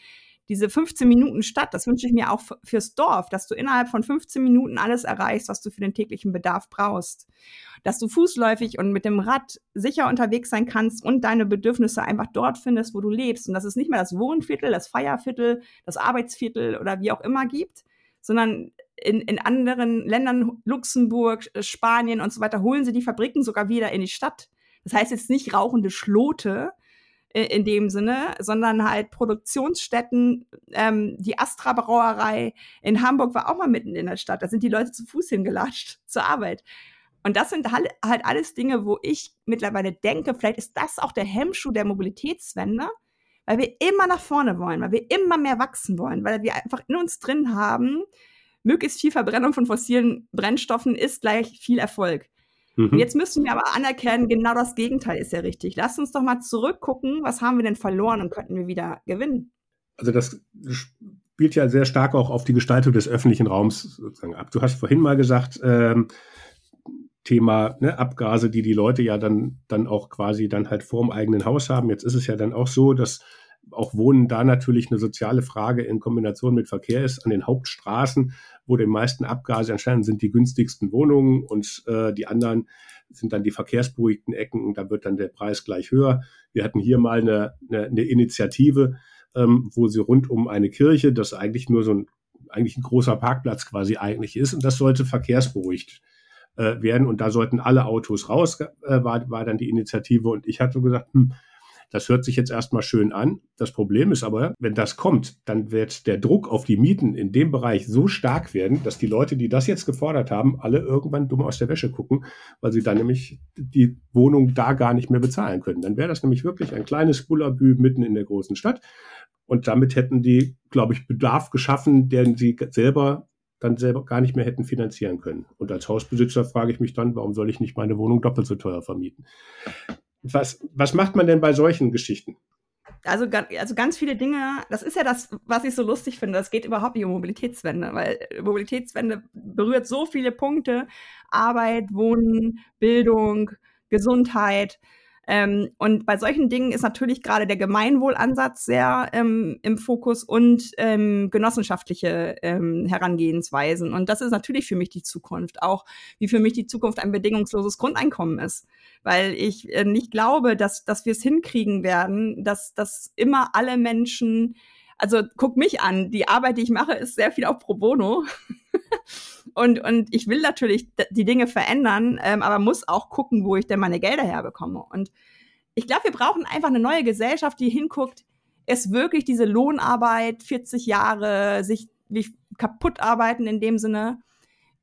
diese 15 Minuten Stadt, das wünsche ich mir auch fürs Dorf, dass du innerhalb von 15 Minuten alles erreichst, was du für den täglichen Bedarf brauchst. Dass du fußläufig und mit dem Rad sicher unterwegs sein kannst und deine Bedürfnisse einfach dort findest, wo du lebst. Und dass es nicht mehr das Wohnviertel, das Feierviertel, das Arbeitsviertel oder wie auch immer gibt, sondern in, in anderen Ländern, Luxemburg, Spanien und so weiter, holen sie die Fabriken sogar wieder in die Stadt. Das heißt jetzt nicht rauchende Schlote, in dem Sinne, sondern halt Produktionsstätten. Ähm, die Astra Brauerei in Hamburg war auch mal mitten in der Stadt. Da sind die Leute zu Fuß hingelatscht [laughs] zur Arbeit. Und das sind halt, halt alles Dinge, wo ich mittlerweile denke, vielleicht ist das auch der Hemmschuh der Mobilitätswende, weil wir immer nach vorne wollen, weil wir immer mehr wachsen wollen, weil wir einfach in uns drin haben, möglichst viel Verbrennung von fossilen Brennstoffen ist gleich viel Erfolg. Mhm. Jetzt müssen wir aber anerkennen, genau das Gegenteil ist ja richtig. Lass uns doch mal zurückgucken, was haben wir denn verloren und könnten wir wieder gewinnen. Also das spielt ja sehr stark auch auf die Gestaltung des öffentlichen Raums sozusagen ab. Du hast vorhin mal gesagt, ähm, Thema ne, Abgase, die die Leute ja dann, dann auch quasi dann halt vorm eigenen Haus haben. Jetzt ist es ja dann auch so, dass auch Wohnen da natürlich eine soziale Frage in Kombination mit Verkehr ist. An den Hauptstraßen, wo die meisten Abgase entstehen, sind die günstigsten Wohnungen und äh, die anderen sind dann die verkehrsberuhigten Ecken. Da wird dann der Preis gleich höher. Wir hatten hier mal eine, eine, eine Initiative, ähm, wo sie rund um eine Kirche, das eigentlich nur so ein, eigentlich ein großer Parkplatz quasi eigentlich ist, und das sollte verkehrsberuhigt äh, werden. Und da sollten alle Autos raus, äh, war, war dann die Initiative. Und ich hatte gesagt, hm, das hört sich jetzt erstmal schön an. Das Problem ist aber, wenn das kommt, dann wird der Druck auf die Mieten in dem Bereich so stark werden, dass die Leute, die das jetzt gefordert haben, alle irgendwann dumm aus der Wäsche gucken, weil sie dann nämlich die Wohnung da gar nicht mehr bezahlen können. Dann wäre das nämlich wirklich ein kleines Bullabü mitten in der großen Stadt. Und damit hätten die, glaube ich, Bedarf geschaffen, den sie selber dann selber gar nicht mehr hätten finanzieren können. Und als Hausbesitzer frage ich mich dann, warum soll ich nicht meine Wohnung doppelt so teuer vermieten? Was, was macht man denn bei solchen Geschichten? Also, also ganz viele Dinge, das ist ja das, was ich so lustig finde. Das geht überhaupt nicht um Mobilitätswende, weil Mobilitätswende berührt so viele Punkte. Arbeit, Wohnen, Bildung, Gesundheit. Ähm, und bei solchen Dingen ist natürlich gerade der Gemeinwohlansatz sehr ähm, im Fokus und ähm, genossenschaftliche ähm, Herangehensweisen. Und das ist natürlich für mich die Zukunft, auch wie für mich die Zukunft ein bedingungsloses Grundeinkommen ist. Weil ich äh, nicht glaube, dass, dass wir es hinkriegen werden, dass, dass immer alle Menschen also guck mich an, die Arbeit, die ich mache, ist sehr viel auch pro bono. [laughs] und, und ich will natürlich die Dinge verändern, ähm, aber muss auch gucken, wo ich denn meine Gelder herbekomme. Und ich glaube, wir brauchen einfach eine neue Gesellschaft, die hinguckt, ist wirklich diese Lohnarbeit, 40 Jahre, sich wie kaputt arbeiten in dem Sinne,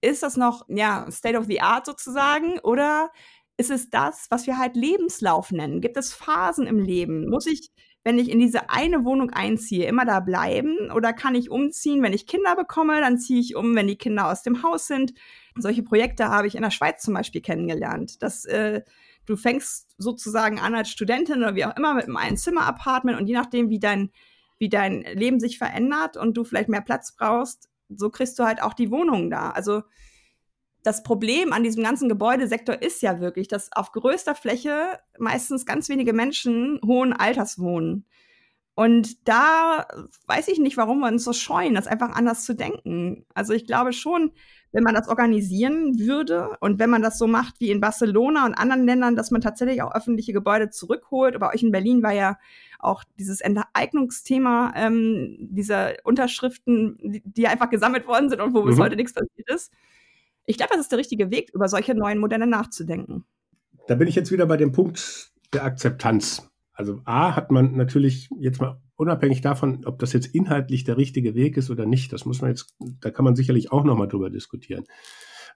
ist das noch, ja, State of the Art sozusagen? Oder ist es das, was wir halt Lebenslauf nennen? Gibt es Phasen im Leben? Muss ich wenn ich in diese eine Wohnung einziehe, immer da bleiben? Oder kann ich umziehen, wenn ich Kinder bekomme? Dann ziehe ich um, wenn die Kinder aus dem Haus sind. Solche Projekte habe ich in der Schweiz zum Beispiel kennengelernt. Dass äh, du fängst sozusagen an als Studentin oder wie auch immer mit einem Einzimmer-Apartment und je nachdem, wie dein, wie dein Leben sich verändert und du vielleicht mehr Platz brauchst, so kriegst du halt auch die Wohnung da. Also das Problem an diesem ganzen Gebäudesektor ist ja wirklich, dass auf größter Fläche meistens ganz wenige Menschen hohen Alters wohnen. Und da weiß ich nicht, warum wir uns so scheuen, das einfach anders zu denken. Also ich glaube schon, wenn man das organisieren würde und wenn man das so macht wie in Barcelona und anderen Ländern, dass man tatsächlich auch öffentliche Gebäude zurückholt. Bei euch in Berlin war ja auch dieses Enteignungsthema ähm, dieser Unterschriften, die, die, einfach gesammelt worden sind und wo mhm. bis heute nichts passiert ist. Ich glaube, das ist der richtige Weg, über solche neuen Modelle nachzudenken. Da bin ich jetzt wieder bei dem Punkt der Akzeptanz. Also A hat man natürlich jetzt mal unabhängig davon, ob das jetzt inhaltlich der richtige Weg ist oder nicht, das muss man jetzt, da kann man sicherlich auch nochmal drüber diskutieren.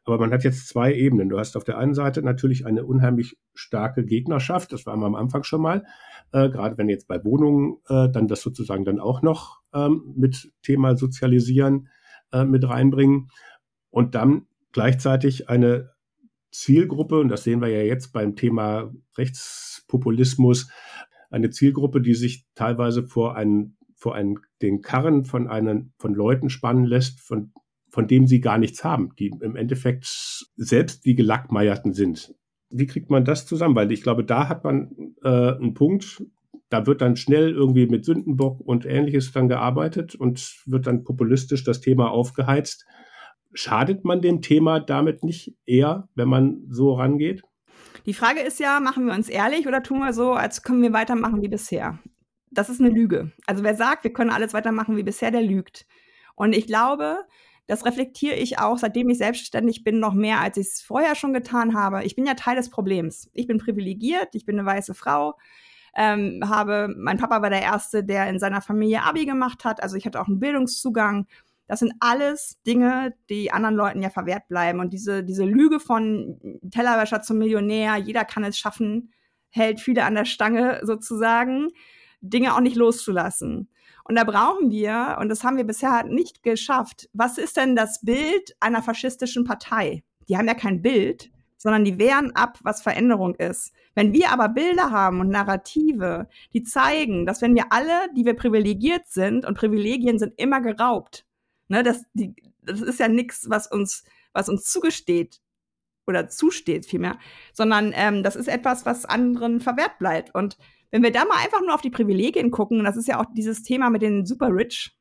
Aber man hat jetzt zwei Ebenen. Du hast auf der einen Seite natürlich eine unheimlich starke Gegnerschaft, das war wir am Anfang schon mal, äh, gerade wenn jetzt bei Wohnungen äh, dann das sozusagen dann auch noch ähm, mit Thema Sozialisieren äh, mit reinbringen. Und dann gleichzeitig eine Zielgruppe, und das sehen wir ja jetzt beim Thema Rechtspopulismus, eine Zielgruppe, die sich teilweise vor einen, vor einen, den Karren von einen, von Leuten spannen lässt, von, von dem sie gar nichts haben, die im Endeffekt selbst die Gelackmeierten sind. Wie kriegt man das zusammen? Weil ich glaube, da hat man äh, einen Punkt, da wird dann schnell irgendwie mit Sündenbock und ähnliches dann gearbeitet und wird dann populistisch das Thema aufgeheizt. Schadet man dem Thema damit nicht eher, wenn man so rangeht? Die Frage ist ja, machen wir uns ehrlich oder tun wir so, als können wir weitermachen wie bisher? Das ist eine Lüge. Also wer sagt, wir können alles weitermachen wie bisher, der lügt. Und ich glaube, das reflektiere ich auch, seitdem ich selbstständig bin, noch mehr, als ich es vorher schon getan habe. Ich bin ja Teil des Problems. Ich bin privilegiert, ich bin eine weiße Frau, ähm, habe, mein Papa war der Erste, der in seiner Familie Abi gemacht hat, also ich hatte auch einen Bildungszugang das sind alles Dinge, die anderen Leuten ja verwehrt bleiben. Und diese, diese Lüge von Tellerwäscher zum Millionär, jeder kann es schaffen, hält viele an der Stange sozusagen, Dinge auch nicht loszulassen. Und da brauchen wir, und das haben wir bisher nicht geschafft, was ist denn das Bild einer faschistischen Partei? Die haben ja kein Bild, sondern die wehren ab, was Veränderung ist. Wenn wir aber Bilder haben und Narrative, die zeigen, dass wenn wir alle, die wir privilegiert sind, und Privilegien sind immer geraubt, Ne, das, die, das ist ja nichts, was uns, was uns zugesteht oder zusteht vielmehr, sondern ähm, das ist etwas, was anderen verwehrt bleibt. Und wenn wir da mal einfach nur auf die Privilegien gucken, das ist ja auch dieses Thema mit den Super Rich,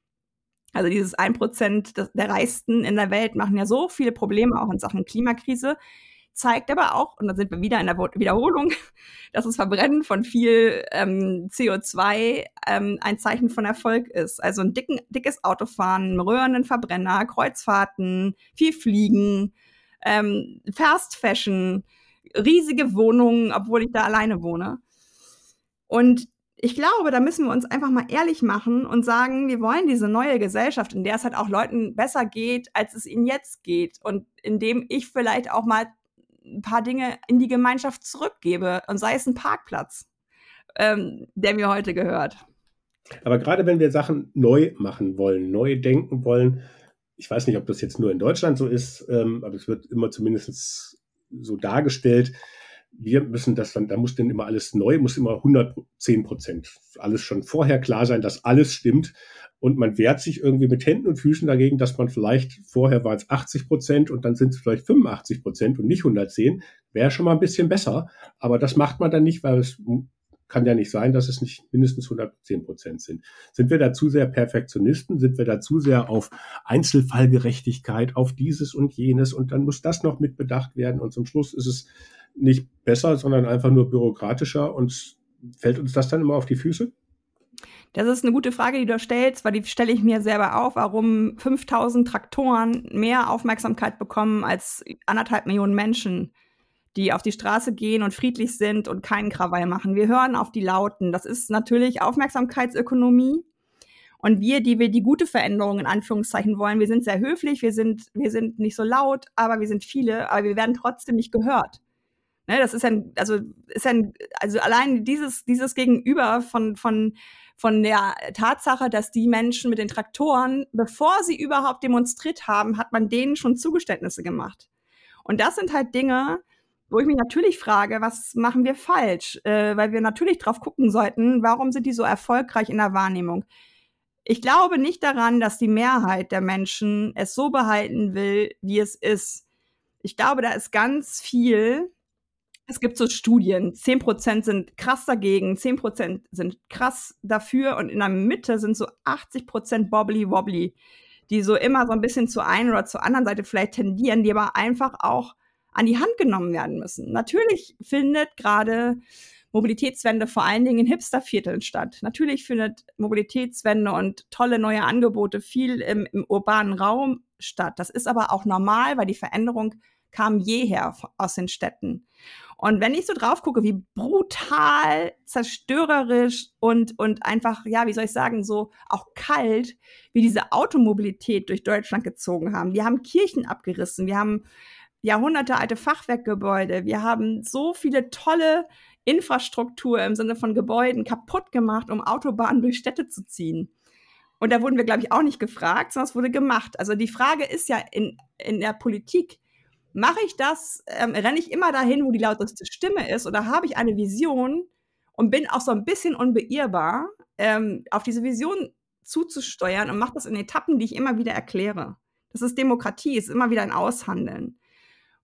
also dieses 1% der Reichsten in der Welt machen ja so viele Probleme auch in Sachen Klimakrise zeigt aber auch, und da sind wir wieder in der Wiederholung, [laughs] dass das Verbrennen von viel ähm, CO2 ähm, ein Zeichen von Erfolg ist. Also ein dicken, dickes Autofahren, einen röhrenden Verbrenner, Kreuzfahrten, viel Fliegen, ähm, Fast Fashion, riesige Wohnungen, obwohl ich da alleine wohne. Und ich glaube, da müssen wir uns einfach mal ehrlich machen und sagen, wir wollen diese neue Gesellschaft, in der es halt auch Leuten besser geht, als es ihnen jetzt geht. Und in dem ich vielleicht auch mal ein paar Dinge in die Gemeinschaft zurückgebe und sei es ein Parkplatz, ähm, der mir heute gehört. Aber gerade wenn wir Sachen neu machen wollen, neu denken wollen, ich weiß nicht, ob das jetzt nur in Deutschland so ist, ähm, aber es wird immer zumindest so dargestellt, wir müssen das dann, da muss denn immer alles neu, muss immer 110 Prozent, alles schon vorher klar sein, dass alles stimmt und man wehrt sich irgendwie mit Händen und Füßen dagegen, dass man vielleicht, vorher waren es 80 Prozent und dann sind es vielleicht 85 Prozent und nicht 110, wäre schon mal ein bisschen besser. Aber das macht man dann nicht, weil es kann ja nicht sein, dass es nicht mindestens 110 Prozent sind. Sind wir da zu sehr Perfektionisten? Sind wir da zu sehr auf Einzelfallgerechtigkeit, auf dieses und jenes und dann muss das noch mit bedacht werden und zum Schluss ist es nicht besser, sondern einfach nur bürokratischer und fällt uns das dann immer auf die Füße? Das ist eine gute Frage, die du stellst, weil die stelle ich mir selber auf, warum 5000 Traktoren mehr Aufmerksamkeit bekommen als anderthalb Millionen Menschen, die auf die Straße gehen und friedlich sind und keinen Krawall machen. Wir hören auf die Lauten. Das ist natürlich Aufmerksamkeitsökonomie. Und wir, die wir die gute Veränderung in Anführungszeichen wollen, wir sind sehr höflich, wir sind, wir sind nicht so laut, aber wir sind viele, aber wir werden trotzdem nicht gehört. Ne, das ist ein, also ist ein, also allein dieses, dieses Gegenüber von, von von der Tatsache, dass die Menschen mit den Traktoren, bevor sie überhaupt demonstriert haben, hat man denen schon Zugeständnisse gemacht. Und das sind halt Dinge, wo ich mich natürlich frage, was machen wir falsch? Äh, weil wir natürlich drauf gucken sollten, warum sind die so erfolgreich in der Wahrnehmung? Ich glaube nicht daran, dass die Mehrheit der Menschen es so behalten will, wie es ist. Ich glaube, da ist ganz viel. Es gibt so Studien. 10% sind krass dagegen, 10% sind krass dafür und in der Mitte sind so 80% bobbly wobbly, die so immer so ein bisschen zur einen oder zur anderen Seite vielleicht tendieren, die aber einfach auch an die Hand genommen werden müssen. Natürlich findet gerade Mobilitätswende vor allen Dingen in Hipstervierteln statt. Natürlich findet Mobilitätswende und tolle neue Angebote viel im, im urbanen Raum statt. Das ist aber auch normal, weil die Veränderung kam jeher aus den Städten. Und wenn ich so drauf gucke, wie brutal, zerstörerisch und, und einfach, ja, wie soll ich sagen, so auch kalt, wie diese Automobilität durch Deutschland gezogen haben. Wir haben Kirchen abgerissen, wir haben jahrhundertealte Fachwerkgebäude. Wir haben so viele tolle Infrastruktur im Sinne von Gebäuden kaputt gemacht, um Autobahnen durch Städte zu ziehen. Und da wurden wir, glaube ich, auch nicht gefragt, sondern es wurde gemacht. Also die Frage ist ja in, in der Politik, mache ich das, ähm, renne ich immer dahin, wo die lauteste Stimme ist, oder habe ich eine Vision und bin auch so ein bisschen unbeirrbar, ähm, auf diese Vision zuzusteuern und mache das in Etappen, die ich immer wieder erkläre. Das ist Demokratie, ist immer wieder ein Aushandeln.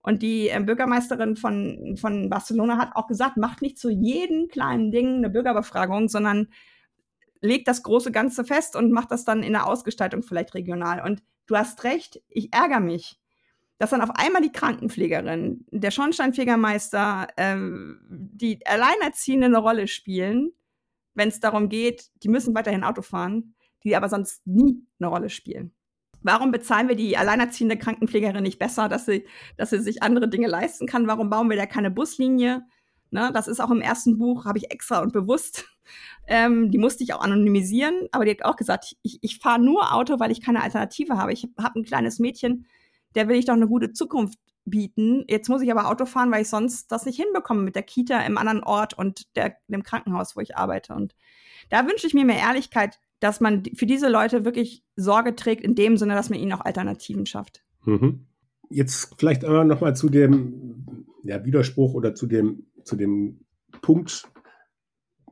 Und die äh, Bürgermeisterin von, von Barcelona hat auch gesagt, macht nicht zu jedem kleinen Ding eine Bürgerbefragung, sondern legt das große Ganze fest und macht das dann in der Ausgestaltung vielleicht regional. Und du hast recht, ich ärgere mich, dass dann auf einmal die Krankenpflegerin, der Schornsteinfegermeister, äh, die Alleinerziehende eine Rolle spielen, wenn es darum geht, die müssen weiterhin Auto fahren, die aber sonst nie eine Rolle spielen. Warum bezahlen wir die alleinerziehende Krankenpflegerin nicht besser, dass sie, dass sie sich andere Dinge leisten kann? Warum bauen wir da keine Buslinie? Ne, das ist auch im ersten Buch, habe ich extra und bewusst, ähm, die musste ich auch anonymisieren, aber die hat auch gesagt, ich, ich fahre nur Auto, weil ich keine Alternative habe. Ich habe ein kleines Mädchen, der will ich doch eine gute Zukunft bieten. Jetzt muss ich aber Auto fahren, weil ich sonst das nicht hinbekomme mit der Kita im anderen Ort und der, dem Krankenhaus, wo ich arbeite. Und da wünsche ich mir mehr Ehrlichkeit dass man für diese Leute wirklich Sorge trägt, in dem Sinne, dass man ihnen auch Alternativen schafft. Mhm. Jetzt vielleicht aber nochmal zu dem ja, Widerspruch oder zu dem, zu dem Punkt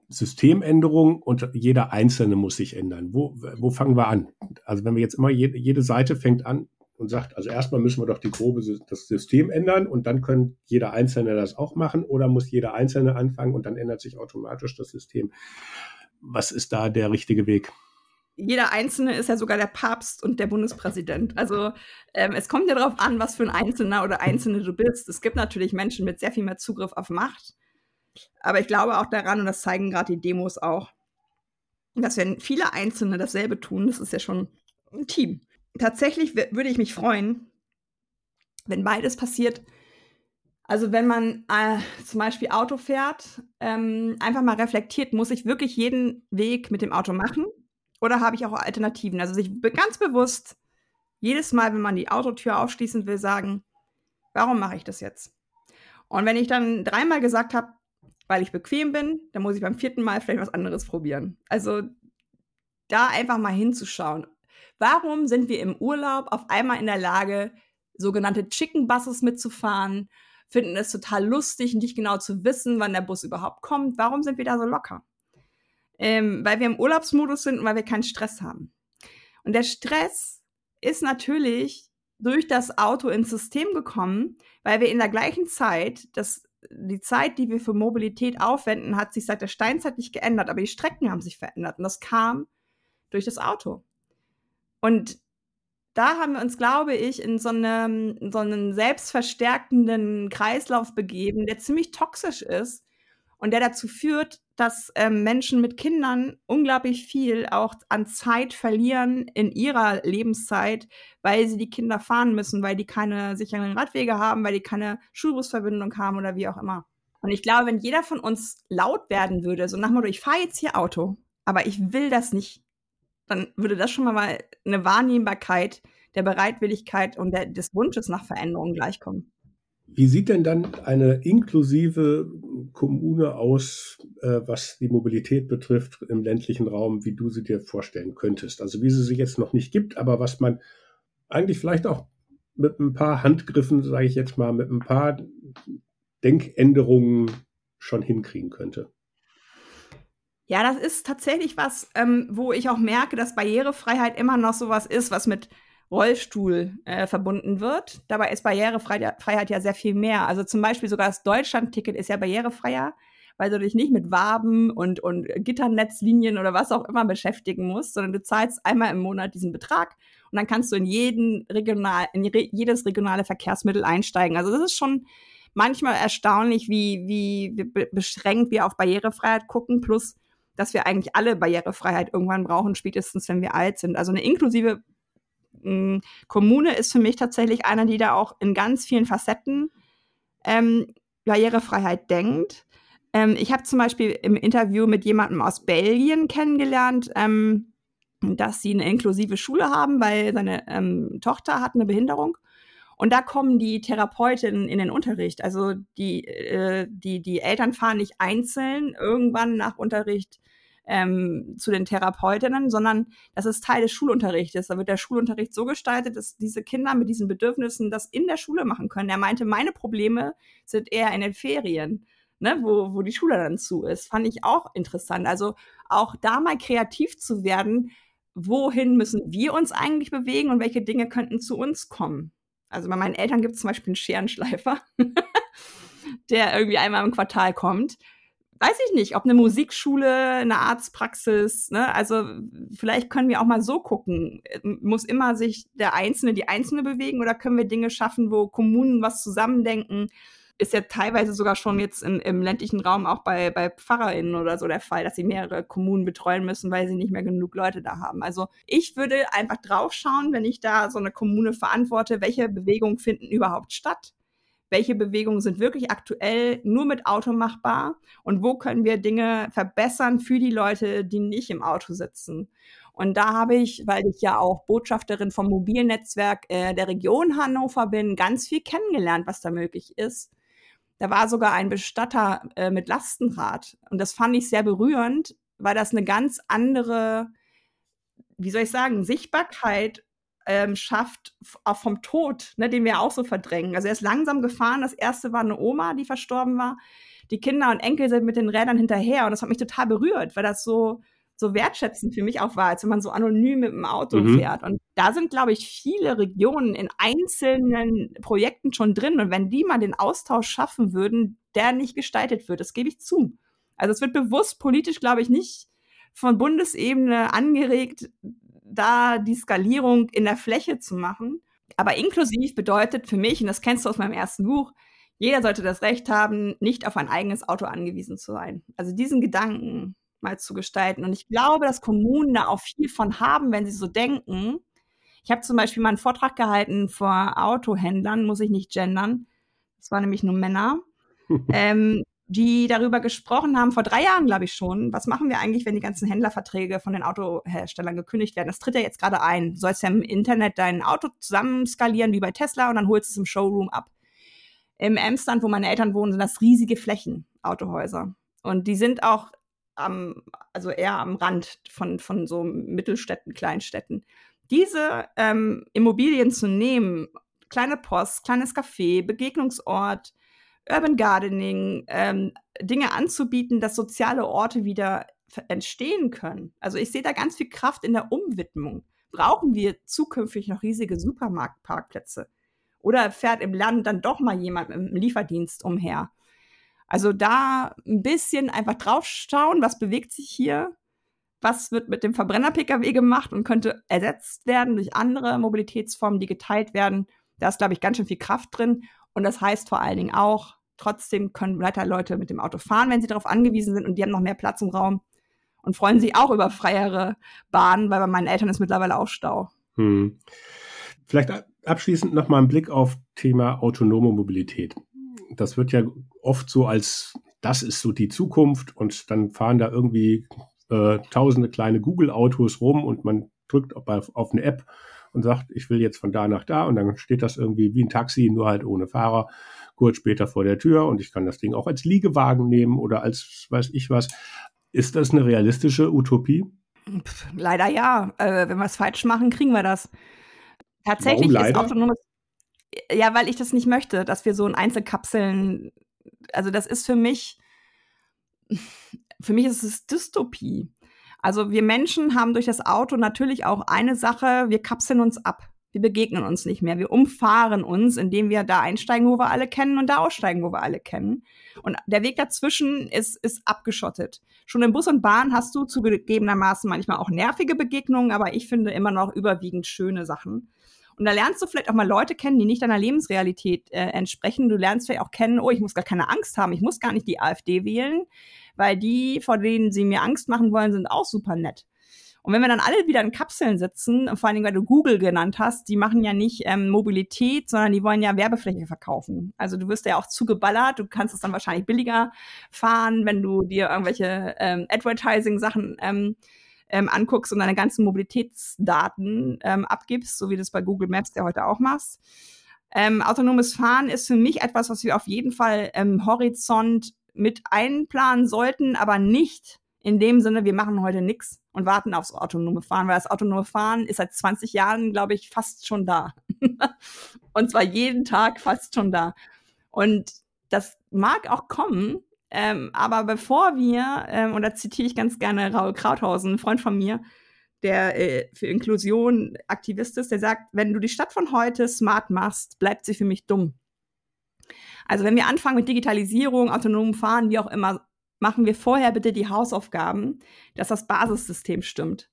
Systemänderung und jeder Einzelne muss sich ändern. Wo, wo fangen wir an? Also wenn wir jetzt immer jede, jede Seite fängt an und sagt, also erstmal müssen wir doch die grobe das System ändern und dann können jeder Einzelne das auch machen oder muss jeder Einzelne anfangen und dann ändert sich automatisch das System was ist da der richtige Weg? jeder Einzelne ist ja sogar der Papst und der Bundespräsident. Also ähm, es kommt ja darauf an, was für ein Einzelner oder Einzelne du bist. Es gibt natürlich Menschen mit sehr viel mehr Zugriff auf Macht. Aber ich glaube auch daran, und das zeigen gerade die Demos auch, dass wenn viele Einzelne dasselbe tun, das ist ja schon ein Team. Tatsächlich würde ich mich freuen, wenn beides passiert, also wenn man äh, zum Beispiel Auto fährt, ähm, einfach mal reflektiert, muss ich wirklich jeden Weg mit dem Auto machen oder habe ich auch Alternativen? Also sich ganz bewusst jedes Mal, wenn man die Autotür aufschließen will, sagen, warum mache ich das jetzt? Und wenn ich dann dreimal gesagt habe, weil ich bequem bin, dann muss ich beim vierten Mal vielleicht was anderes probieren. Also da einfach mal hinzuschauen. Warum sind wir im Urlaub auf einmal in der Lage, sogenannte Chicken Buses mitzufahren finden es total lustig, nicht genau zu wissen, wann der Bus überhaupt kommt. Warum sind wir da so locker? Ähm, weil wir im Urlaubsmodus sind und weil wir keinen Stress haben. Und der Stress ist natürlich durch das Auto ins System gekommen, weil wir in der gleichen Zeit, das, die Zeit, die wir für Mobilität aufwenden, hat sich seit der Steinzeit nicht geändert, aber die Strecken haben sich verändert. Und das kam durch das Auto. Und da haben wir uns, glaube ich, in so, eine, so einen selbstverstärkenden Kreislauf begeben, der ziemlich toxisch ist und der dazu führt, dass ähm, Menschen mit Kindern unglaublich viel auch an Zeit verlieren in ihrer Lebenszeit, weil sie die Kinder fahren müssen, weil die keine sicheren Radwege haben, weil die keine Schulbusverbindung haben oder wie auch immer. Und ich glaube, wenn jeder von uns laut werden würde, so nach Motto, ich fahre jetzt hier Auto, aber ich will das nicht, dann würde das schon mal eine Wahrnehmbarkeit der Bereitwilligkeit und der, des Wunsches nach Veränderungen gleichkommen. Wie sieht denn dann eine inklusive Kommune aus, äh, was die Mobilität betrifft im ländlichen Raum, wie du sie dir vorstellen könntest? Also wie sie sich jetzt noch nicht gibt, aber was man eigentlich vielleicht auch mit ein paar Handgriffen, sage ich jetzt mal, mit ein paar Denkänderungen schon hinkriegen könnte. Ja, das ist tatsächlich was, ähm, wo ich auch merke, dass Barrierefreiheit immer noch sowas ist, was mit Rollstuhl äh, verbunden wird. Dabei ist Barrierefreiheit ja sehr viel mehr. Also zum Beispiel sogar das Deutschland-Ticket ist ja barrierefreier, weil du dich nicht mit Waben und, und Gitternetzlinien oder was auch immer beschäftigen musst, sondern du zahlst einmal im Monat diesen Betrag und dann kannst du in jeden regional, in jedes regionale Verkehrsmittel einsteigen. Also das ist schon manchmal erstaunlich, wie, wie beschränkt wir auf Barrierefreiheit gucken, plus dass wir eigentlich alle Barrierefreiheit irgendwann brauchen, spätestens wenn wir alt sind. Also eine inklusive mh, Kommune ist für mich tatsächlich einer, die da auch in ganz vielen Facetten ähm, Barrierefreiheit denkt. Ähm, ich habe zum Beispiel im Interview mit jemandem aus Belgien kennengelernt, ähm, dass sie eine inklusive Schule haben, weil seine ähm, Tochter hat eine Behinderung. Und da kommen die Therapeutinnen in den Unterricht. Also die, äh, die, die Eltern fahren nicht einzeln irgendwann nach Unterricht ähm, zu den Therapeutinnen, sondern das ist Teil des Schulunterrichtes. Da wird der Schulunterricht so gestaltet, dass diese Kinder mit diesen Bedürfnissen das in der Schule machen können. Er meinte, meine Probleme sind eher in den Ferien. Ne, wo, wo die Schule dann zu ist, fand ich auch interessant. Also auch da mal kreativ zu werden, wohin müssen wir uns eigentlich bewegen und welche Dinge könnten zu uns kommen. Also bei meinen Eltern gibt es zum Beispiel einen Scherenschleifer, [laughs] der irgendwie einmal im Quartal kommt weiß ich nicht, ob eine Musikschule, eine Arztpraxis, ne? Also vielleicht können wir auch mal so gucken. Muss immer sich der Einzelne, die Einzelne bewegen oder können wir Dinge schaffen, wo Kommunen was zusammendenken? Ist ja teilweise sogar schon jetzt in, im ländlichen Raum auch bei, bei PfarrerInnen oder so der Fall, dass sie mehrere Kommunen betreuen müssen, weil sie nicht mehr genug Leute da haben. Also ich würde einfach draufschauen, wenn ich da so eine Kommune verantworte, welche Bewegungen finden überhaupt statt? welche Bewegungen sind wirklich aktuell nur mit Auto machbar und wo können wir Dinge verbessern für die Leute, die nicht im Auto sitzen. Und da habe ich, weil ich ja auch Botschafterin vom Mobilnetzwerk äh, der Region Hannover bin, ganz viel kennengelernt, was da möglich ist. Da war sogar ein Bestatter äh, mit Lastenrad. Und das fand ich sehr berührend, weil das eine ganz andere, wie soll ich sagen, Sichtbarkeit ähm, schafft, auch vom Tod, ne, den wir auch so verdrängen. Also er ist langsam gefahren. Das erste war eine Oma, die verstorben war. Die Kinder und Enkel sind mit den Rädern hinterher. Und das hat mich total berührt, weil das so, so wertschätzend für mich auch war, als wenn man so anonym mit dem Auto mhm. fährt. Und da sind, glaube ich, viele Regionen in einzelnen Projekten schon drin. Und wenn die mal den Austausch schaffen würden, der nicht gestaltet wird, das gebe ich zu. Also es wird bewusst politisch, glaube ich, nicht von Bundesebene angeregt, da die Skalierung in der Fläche zu machen. Aber inklusiv bedeutet für mich, und das kennst du aus meinem ersten Buch, jeder sollte das Recht haben, nicht auf ein eigenes Auto angewiesen zu sein. Also diesen Gedanken mal zu gestalten. Und ich glaube, dass Kommunen da auch viel von haben, wenn sie so denken. Ich habe zum Beispiel mal einen Vortrag gehalten vor Autohändlern, muss ich nicht gendern. Das waren nämlich nur Männer. [laughs] ähm, die darüber gesprochen haben, vor drei Jahren, glaube ich schon, was machen wir eigentlich, wenn die ganzen Händlerverträge von den Autoherstellern gekündigt werden? Das tritt ja jetzt gerade ein. Du sollst ja im Internet dein Auto zusammenskalieren, wie bei Tesla, und dann holst du es im Showroom ab. Im Emsland, wo meine Eltern wohnen, sind das riesige Flächen, Autohäuser. Und die sind auch am, also eher am Rand von, von so Mittelstädten, Kleinstädten. Diese ähm, Immobilien zu nehmen, kleine Post, kleines Café, Begegnungsort, Urban Gardening, ähm, Dinge anzubieten, dass soziale Orte wieder entstehen können. Also ich sehe da ganz viel Kraft in der Umwidmung. Brauchen wir zukünftig noch riesige Supermarktparkplätze? Oder fährt im Land dann doch mal jemand einem Lieferdienst umher? Also da ein bisschen einfach draufschauen, was bewegt sich hier, was wird mit dem Verbrenner-Pkw gemacht und könnte ersetzt werden durch andere Mobilitätsformen, die geteilt werden. Da ist, glaube ich, ganz schön viel Kraft drin. Und das heißt vor allen Dingen auch, Trotzdem können weiter Leute mit dem Auto fahren, wenn sie darauf angewiesen sind und die haben noch mehr Platz im Raum und freuen sich auch über freiere Bahnen, weil bei meinen Eltern ist mittlerweile auch Stau. Hm. Vielleicht abschließend noch mal ein Blick auf Thema autonome Mobilität. Das wird ja oft so als das ist so die Zukunft und dann fahren da irgendwie äh, tausende kleine Google-Autos rum und man drückt auf, auf eine App und sagt, ich will jetzt von da nach da und dann steht das irgendwie wie ein Taxi, nur halt ohne Fahrer kurz später vor der Tür und ich kann das Ding auch als Liegewagen nehmen oder als weiß ich was. Ist das eine realistische Utopie? Pff, leider ja. Äh, wenn wir es falsch machen, kriegen wir das. Tatsächlich ist autonomes ja, weil ich das nicht möchte, dass wir so in Einzelkapseln, also das ist für mich, für mich ist es Dystopie. Also wir Menschen haben durch das Auto natürlich auch eine Sache, wir kapseln uns ab. Wir begegnen uns nicht mehr. Wir umfahren uns, indem wir da einsteigen, wo wir alle kennen und da aussteigen, wo wir alle kennen. Und der Weg dazwischen ist, ist abgeschottet. Schon im Bus und Bahn hast du zugegebenermaßen manchmal auch nervige Begegnungen, aber ich finde immer noch überwiegend schöne Sachen. Und da lernst du vielleicht auch mal Leute kennen, die nicht deiner Lebensrealität äh, entsprechen. Du lernst vielleicht auch kennen, oh, ich muss gar keine Angst haben, ich muss gar nicht die AfD wählen, weil die, vor denen sie mir Angst machen wollen, sind auch super nett. Und wenn wir dann alle wieder in Kapseln sitzen, vor allen Dingen, weil du Google genannt hast, die machen ja nicht ähm, Mobilität, sondern die wollen ja Werbefläche verkaufen. Also du wirst ja auch zugeballert, du kannst es dann wahrscheinlich billiger fahren, wenn du dir irgendwelche ähm, Advertising-Sachen ähm, ähm, anguckst und deine ganzen Mobilitätsdaten ähm, abgibst, so wie du das bei Google Maps ja heute auch machst. Ähm, autonomes Fahren ist für mich etwas, was wir auf jeden Fall im Horizont mit einplanen sollten, aber nicht in dem Sinne, wir machen heute nichts und warten aufs autonome Fahren, weil das autonome Fahren ist seit 20 Jahren, glaube ich, fast schon da. [laughs] und zwar jeden Tag fast schon da. Und das mag auch kommen, ähm, aber bevor wir, ähm, und da zitiere ich ganz gerne Raul Krauthausen, ein Freund von mir, der äh, für Inklusion Aktivist ist, der sagt, wenn du die Stadt von heute smart machst, bleibt sie für mich dumm. Also wenn wir anfangen mit Digitalisierung, autonomem Fahren, wie auch immer, machen wir vorher bitte die Hausaufgaben, dass das Basissystem stimmt.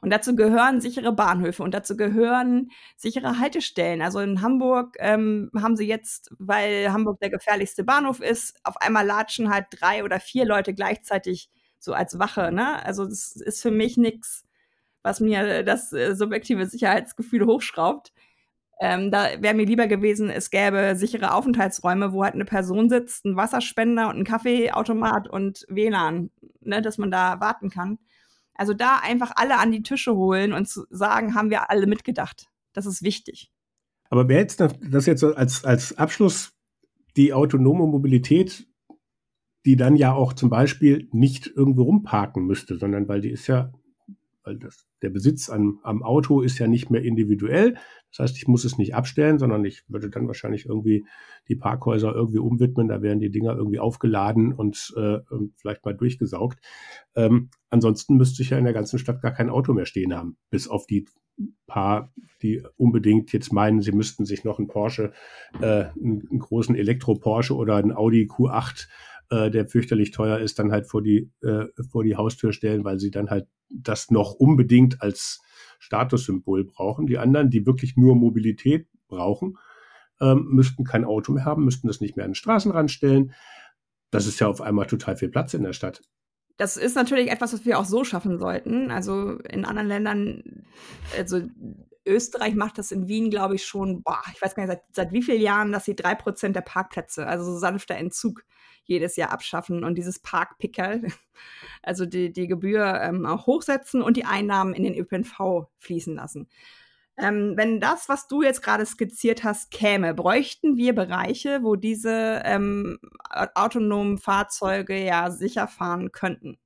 Und dazu gehören sichere Bahnhöfe und dazu gehören sichere Haltestellen. Also in Hamburg ähm, haben sie jetzt, weil Hamburg der gefährlichste Bahnhof ist, auf einmal latschen halt drei oder vier Leute gleichzeitig so als Wache. Ne? Also das ist für mich nichts, was mir das äh, subjektive Sicherheitsgefühl hochschraubt. Ähm, da wäre mir lieber gewesen, es gäbe sichere Aufenthaltsräume, wo halt eine Person sitzt, ein Wasserspender und ein Kaffeeautomat und WLAN, ne, dass man da warten kann. Also da einfach alle an die Tische holen und zu sagen, haben wir alle mitgedacht. Das ist wichtig. Aber wer jetzt das jetzt als, als Abschluss die autonome Mobilität, die dann ja auch zum Beispiel nicht irgendwo rumparken müsste, sondern weil die ist ja, weil das, der Besitz am, am Auto ist ja nicht mehr individuell. Das heißt, ich muss es nicht abstellen, sondern ich würde dann wahrscheinlich irgendwie die Parkhäuser irgendwie umwidmen. Da werden die Dinger irgendwie aufgeladen und äh, vielleicht mal durchgesaugt. Ähm, ansonsten müsste ich ja in der ganzen Stadt gar kein Auto mehr stehen haben, bis auf die paar, die unbedingt jetzt meinen, sie müssten sich noch einen Porsche, äh, einen großen Elektro-Porsche oder einen Audi Q8 äh, der fürchterlich teuer ist, dann halt vor die, äh, vor die Haustür stellen, weil sie dann halt das noch unbedingt als Statussymbol brauchen. Die anderen, die wirklich nur Mobilität brauchen, ähm, müssten kein Auto mehr haben, müssten das nicht mehr an den Straßenrand stellen. Das ist ja auf einmal total viel Platz in der Stadt. Das ist natürlich etwas, was wir auch so schaffen sollten. Also in anderen Ländern, also Österreich macht das in Wien, glaube ich, schon, boah, ich weiß gar nicht, seit, seit wie vielen Jahren, dass sie drei Prozent der Parkplätze, also so sanfter Entzug, jedes Jahr abschaffen und dieses Parkpickerl, [laughs] also die, die Gebühr ähm, auch hochsetzen und die Einnahmen in den ÖPNV fließen lassen. Ähm, wenn das, was du jetzt gerade skizziert hast, käme, bräuchten wir Bereiche, wo diese ähm, autonomen Fahrzeuge ja sicher fahren könnten.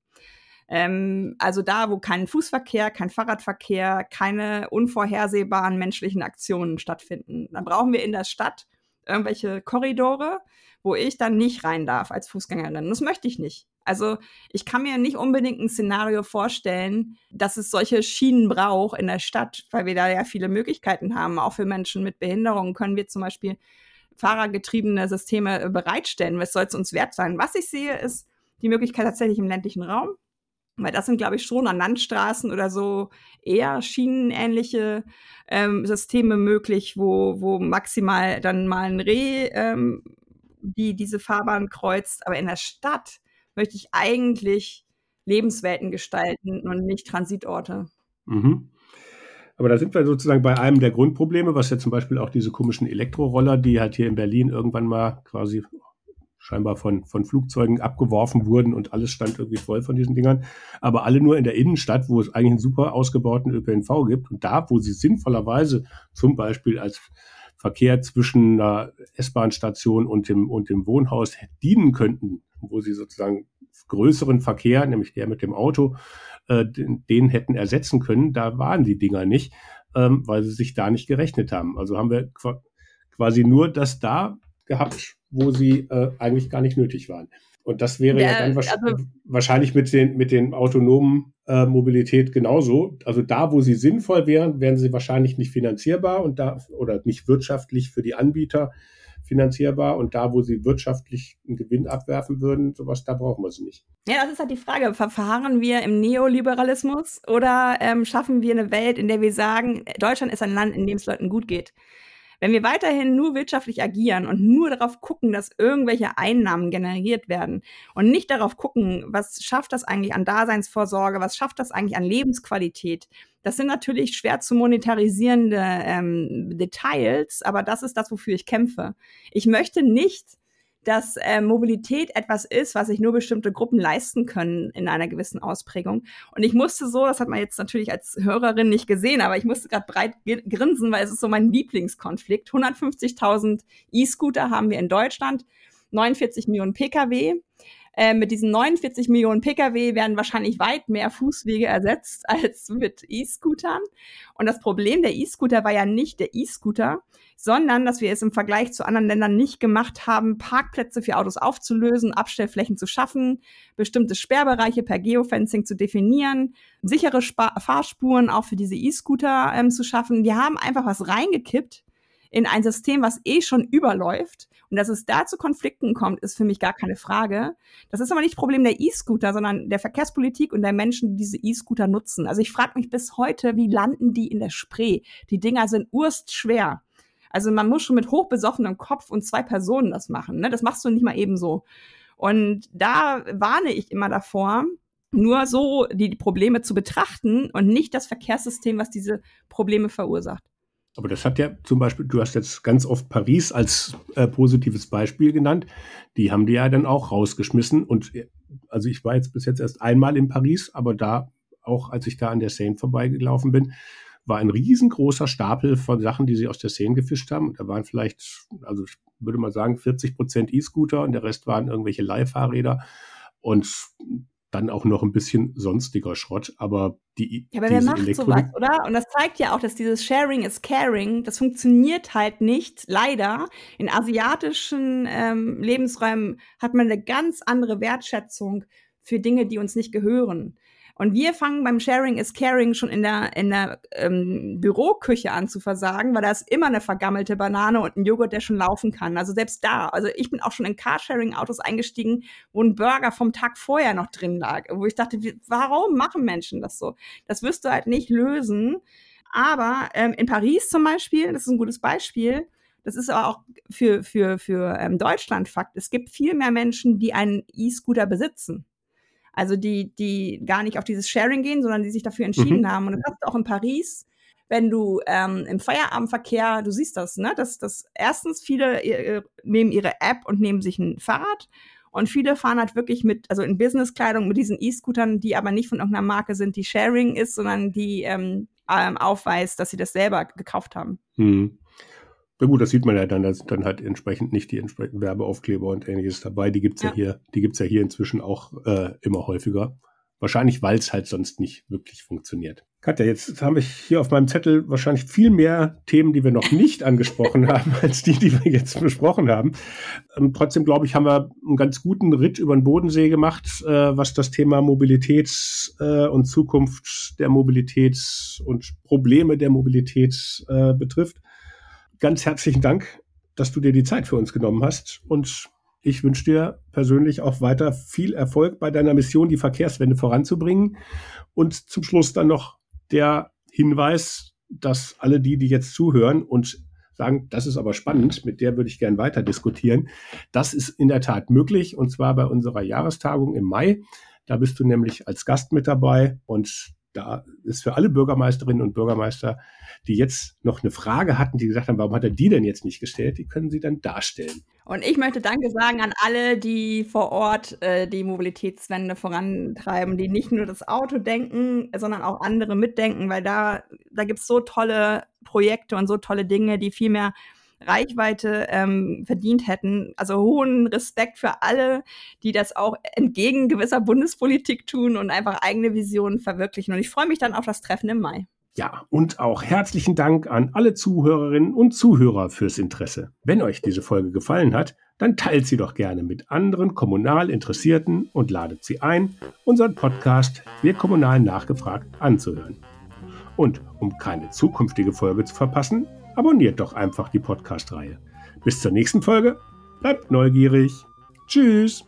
Ähm, also da, wo kein Fußverkehr, kein Fahrradverkehr, keine unvorhersehbaren menschlichen Aktionen stattfinden. Dann brauchen wir in der Stadt irgendwelche Korridore, wo ich dann nicht rein darf als Fußgängerin. Das möchte ich nicht. Also ich kann mir nicht unbedingt ein Szenario vorstellen, dass es solche Schienen braucht in der Stadt, weil wir da ja viele Möglichkeiten haben. Auch für Menschen mit Behinderungen können wir zum Beispiel fahrergetriebene Systeme äh, bereitstellen. Was soll es uns wert sein? Was ich sehe, ist die Möglichkeit tatsächlich im ländlichen Raum. Weil das sind, glaube ich, schon an Landstraßen oder so eher schienenähnliche ähm, Systeme möglich, wo, wo maximal dann mal ein Reh ähm, die diese Fahrbahn kreuzt. Aber in der Stadt möchte ich eigentlich Lebenswelten gestalten und nicht Transitorte. Mhm. Aber da sind wir sozusagen bei einem der Grundprobleme, was ja zum Beispiel auch diese komischen Elektroroller, die halt hier in Berlin irgendwann mal quasi scheinbar von, von Flugzeugen abgeworfen wurden und alles stand irgendwie voll von diesen Dingern. Aber alle nur in der Innenstadt, wo es eigentlich einen super ausgebauten ÖPNV gibt. Und da, wo sie sinnvollerweise zum Beispiel als Verkehr zwischen einer S-Bahn-Station und dem, und dem Wohnhaus dienen könnten, wo sie sozusagen größeren Verkehr, nämlich der mit dem Auto, äh, den, den hätten ersetzen können. Da waren die Dinger nicht, ähm, weil sie sich da nicht gerechnet haben. Also haben wir quasi nur das da gehabt, wo sie äh, eigentlich gar nicht nötig waren. Und das wäre ja, ja dann wahrscheinlich, also, wahrscheinlich mit den, mit den autonomen äh, Mobilität genauso. Also da, wo sie sinnvoll wären, wären sie wahrscheinlich nicht finanzierbar und da oder nicht wirtschaftlich für die Anbieter finanzierbar und da, wo sie wirtschaftlich einen Gewinn abwerfen würden, sowas, da brauchen wir sie nicht. Ja, das ist halt die Frage. Verfahren wir im Neoliberalismus oder ähm, schaffen wir eine Welt, in der wir sagen, Deutschland ist ein Land, in dem es Leuten gut geht? Wenn wir weiterhin nur wirtschaftlich agieren und nur darauf gucken, dass irgendwelche Einnahmen generiert werden und nicht darauf gucken, was schafft das eigentlich an Daseinsvorsorge, was schafft das eigentlich an Lebensqualität, das sind natürlich schwer zu monetarisierende ähm, Details, aber das ist das, wofür ich kämpfe. Ich möchte nicht dass äh, Mobilität etwas ist, was sich nur bestimmte Gruppen leisten können in einer gewissen Ausprägung. Und ich musste so, das hat man jetzt natürlich als Hörerin nicht gesehen, aber ich musste gerade breit grinsen, weil es ist so mein Lieblingskonflikt. 150.000 E-Scooter haben wir in Deutschland, 49 Millionen Pkw. Äh, mit diesen 49 Millionen Pkw werden wahrscheinlich weit mehr Fußwege ersetzt [laughs] als mit E-Scootern. Und das Problem der E-Scooter war ja nicht der E-Scooter, sondern dass wir es im Vergleich zu anderen Ländern nicht gemacht haben, Parkplätze für Autos aufzulösen, Abstellflächen zu schaffen, bestimmte Sperrbereiche per Geofencing zu definieren, sichere Spa Fahrspuren auch für diese E-Scooter ähm, zu schaffen. Wir haben einfach was reingekippt in ein System, was eh schon überläuft und dass es da zu Konflikten kommt, ist für mich gar keine Frage. Das ist aber nicht Problem der E-Scooter, sondern der Verkehrspolitik und der Menschen, die diese E-Scooter nutzen. Also ich frage mich bis heute, wie landen die in der Spree? Die Dinger sind urstschwer. Also man muss schon mit hochbesoffenem Kopf und zwei Personen das machen. Ne? Das machst du nicht mal ebenso. Und da warne ich immer davor, nur so die Probleme zu betrachten und nicht das Verkehrssystem, was diese Probleme verursacht. Aber das hat ja zum Beispiel, du hast jetzt ganz oft Paris als äh, positives Beispiel genannt. Die haben die ja dann auch rausgeschmissen. Und äh, also ich war jetzt bis jetzt erst einmal in Paris, aber da, auch als ich da an der Seine vorbeigelaufen bin, war ein riesengroßer Stapel von Sachen, die sie aus der Seine gefischt haben. Da waren vielleicht, also ich würde mal sagen, 40 Prozent E-Scooter und der Rest waren irgendwelche Leihfahrräder. Und dann auch noch ein bisschen sonstiger Schrott, aber die Ja, aber wer macht sowas, oder? Und das zeigt ja auch, dass dieses Sharing is Caring, das funktioniert halt nicht, leider. In asiatischen ähm, Lebensräumen hat man eine ganz andere Wertschätzung für Dinge, die uns nicht gehören. Und wir fangen beim Sharing is Caring schon in der, in der ähm, Büroküche an zu versagen, weil da ist immer eine vergammelte Banane und ein Joghurt, der schon laufen kann. Also selbst da. Also ich bin auch schon in Carsharing-Autos eingestiegen, wo ein Burger vom Tag vorher noch drin lag. Wo ich dachte, warum machen Menschen das so? Das wirst du halt nicht lösen. Aber ähm, in Paris zum Beispiel, das ist ein gutes Beispiel, das ist aber auch für, für, für ähm, Deutschland Fakt. Es gibt viel mehr Menschen, die einen E-Scooter besitzen. Also die, die gar nicht auf dieses Sharing gehen, sondern die sich dafür entschieden mhm. haben. Und das hast du auch in Paris, wenn du ähm, im Feierabendverkehr, du siehst das, ne? Dass, dass erstens viele äh, nehmen ihre App und nehmen sich ein Fahrrad und viele fahren halt wirklich mit, also in Businesskleidung mit diesen E-Scootern, die aber nicht von irgendeiner Marke sind, die Sharing ist, sondern die ähm, ähm, aufweist, dass sie das selber gekauft haben. Mhm. Na gut, das sieht man ja dann, da sind dann halt entsprechend nicht die entsprechenden Werbeaufkleber und ähnliches dabei. Die gibt's ja. ja hier, die gibt's ja hier inzwischen auch äh, immer häufiger. Wahrscheinlich, weil es halt sonst nicht wirklich funktioniert. Katja, jetzt habe ich hier auf meinem Zettel wahrscheinlich viel mehr Themen, die wir noch nicht angesprochen [laughs] haben, als die, die wir jetzt besprochen haben. Ähm, trotzdem glaube ich, haben wir einen ganz guten Ritt über den Bodensee gemacht, äh, was das Thema Mobilität äh, und Zukunft der Mobilität und Probleme der Mobilität äh, betrifft ganz herzlichen Dank, dass du dir die Zeit für uns genommen hast. Und ich wünsche dir persönlich auch weiter viel Erfolg bei deiner Mission, die Verkehrswende voranzubringen. Und zum Schluss dann noch der Hinweis, dass alle die, die jetzt zuhören und sagen, das ist aber spannend, mit der würde ich gern weiter diskutieren. Das ist in der Tat möglich und zwar bei unserer Jahrestagung im Mai. Da bist du nämlich als Gast mit dabei und da ist für alle Bürgermeisterinnen und Bürgermeister, die jetzt noch eine Frage hatten, die gesagt haben, warum hat er die denn jetzt nicht gestellt, die können sie dann darstellen. Und ich möchte Danke sagen an alle, die vor Ort äh, die Mobilitätswende vorantreiben, die nicht nur das Auto denken, sondern auch andere mitdenken, weil da, da gibt es so tolle Projekte und so tolle Dinge, die viel mehr Reichweite ähm, verdient hätten. Also hohen Respekt für alle, die das auch entgegen gewisser Bundespolitik tun und einfach eigene Visionen verwirklichen. Und ich freue mich dann auf das Treffen im Mai. Ja, und auch herzlichen Dank an alle Zuhörerinnen und Zuhörer fürs Interesse. Wenn euch diese Folge gefallen hat, dann teilt sie doch gerne mit anderen kommunal Interessierten und ladet sie ein, unseren Podcast Wir Kommunal nachgefragt anzuhören. Und um keine zukünftige Folge zu verpassen, abonniert doch einfach die Podcast-Reihe. Bis zur nächsten Folge, bleibt neugierig. Tschüss!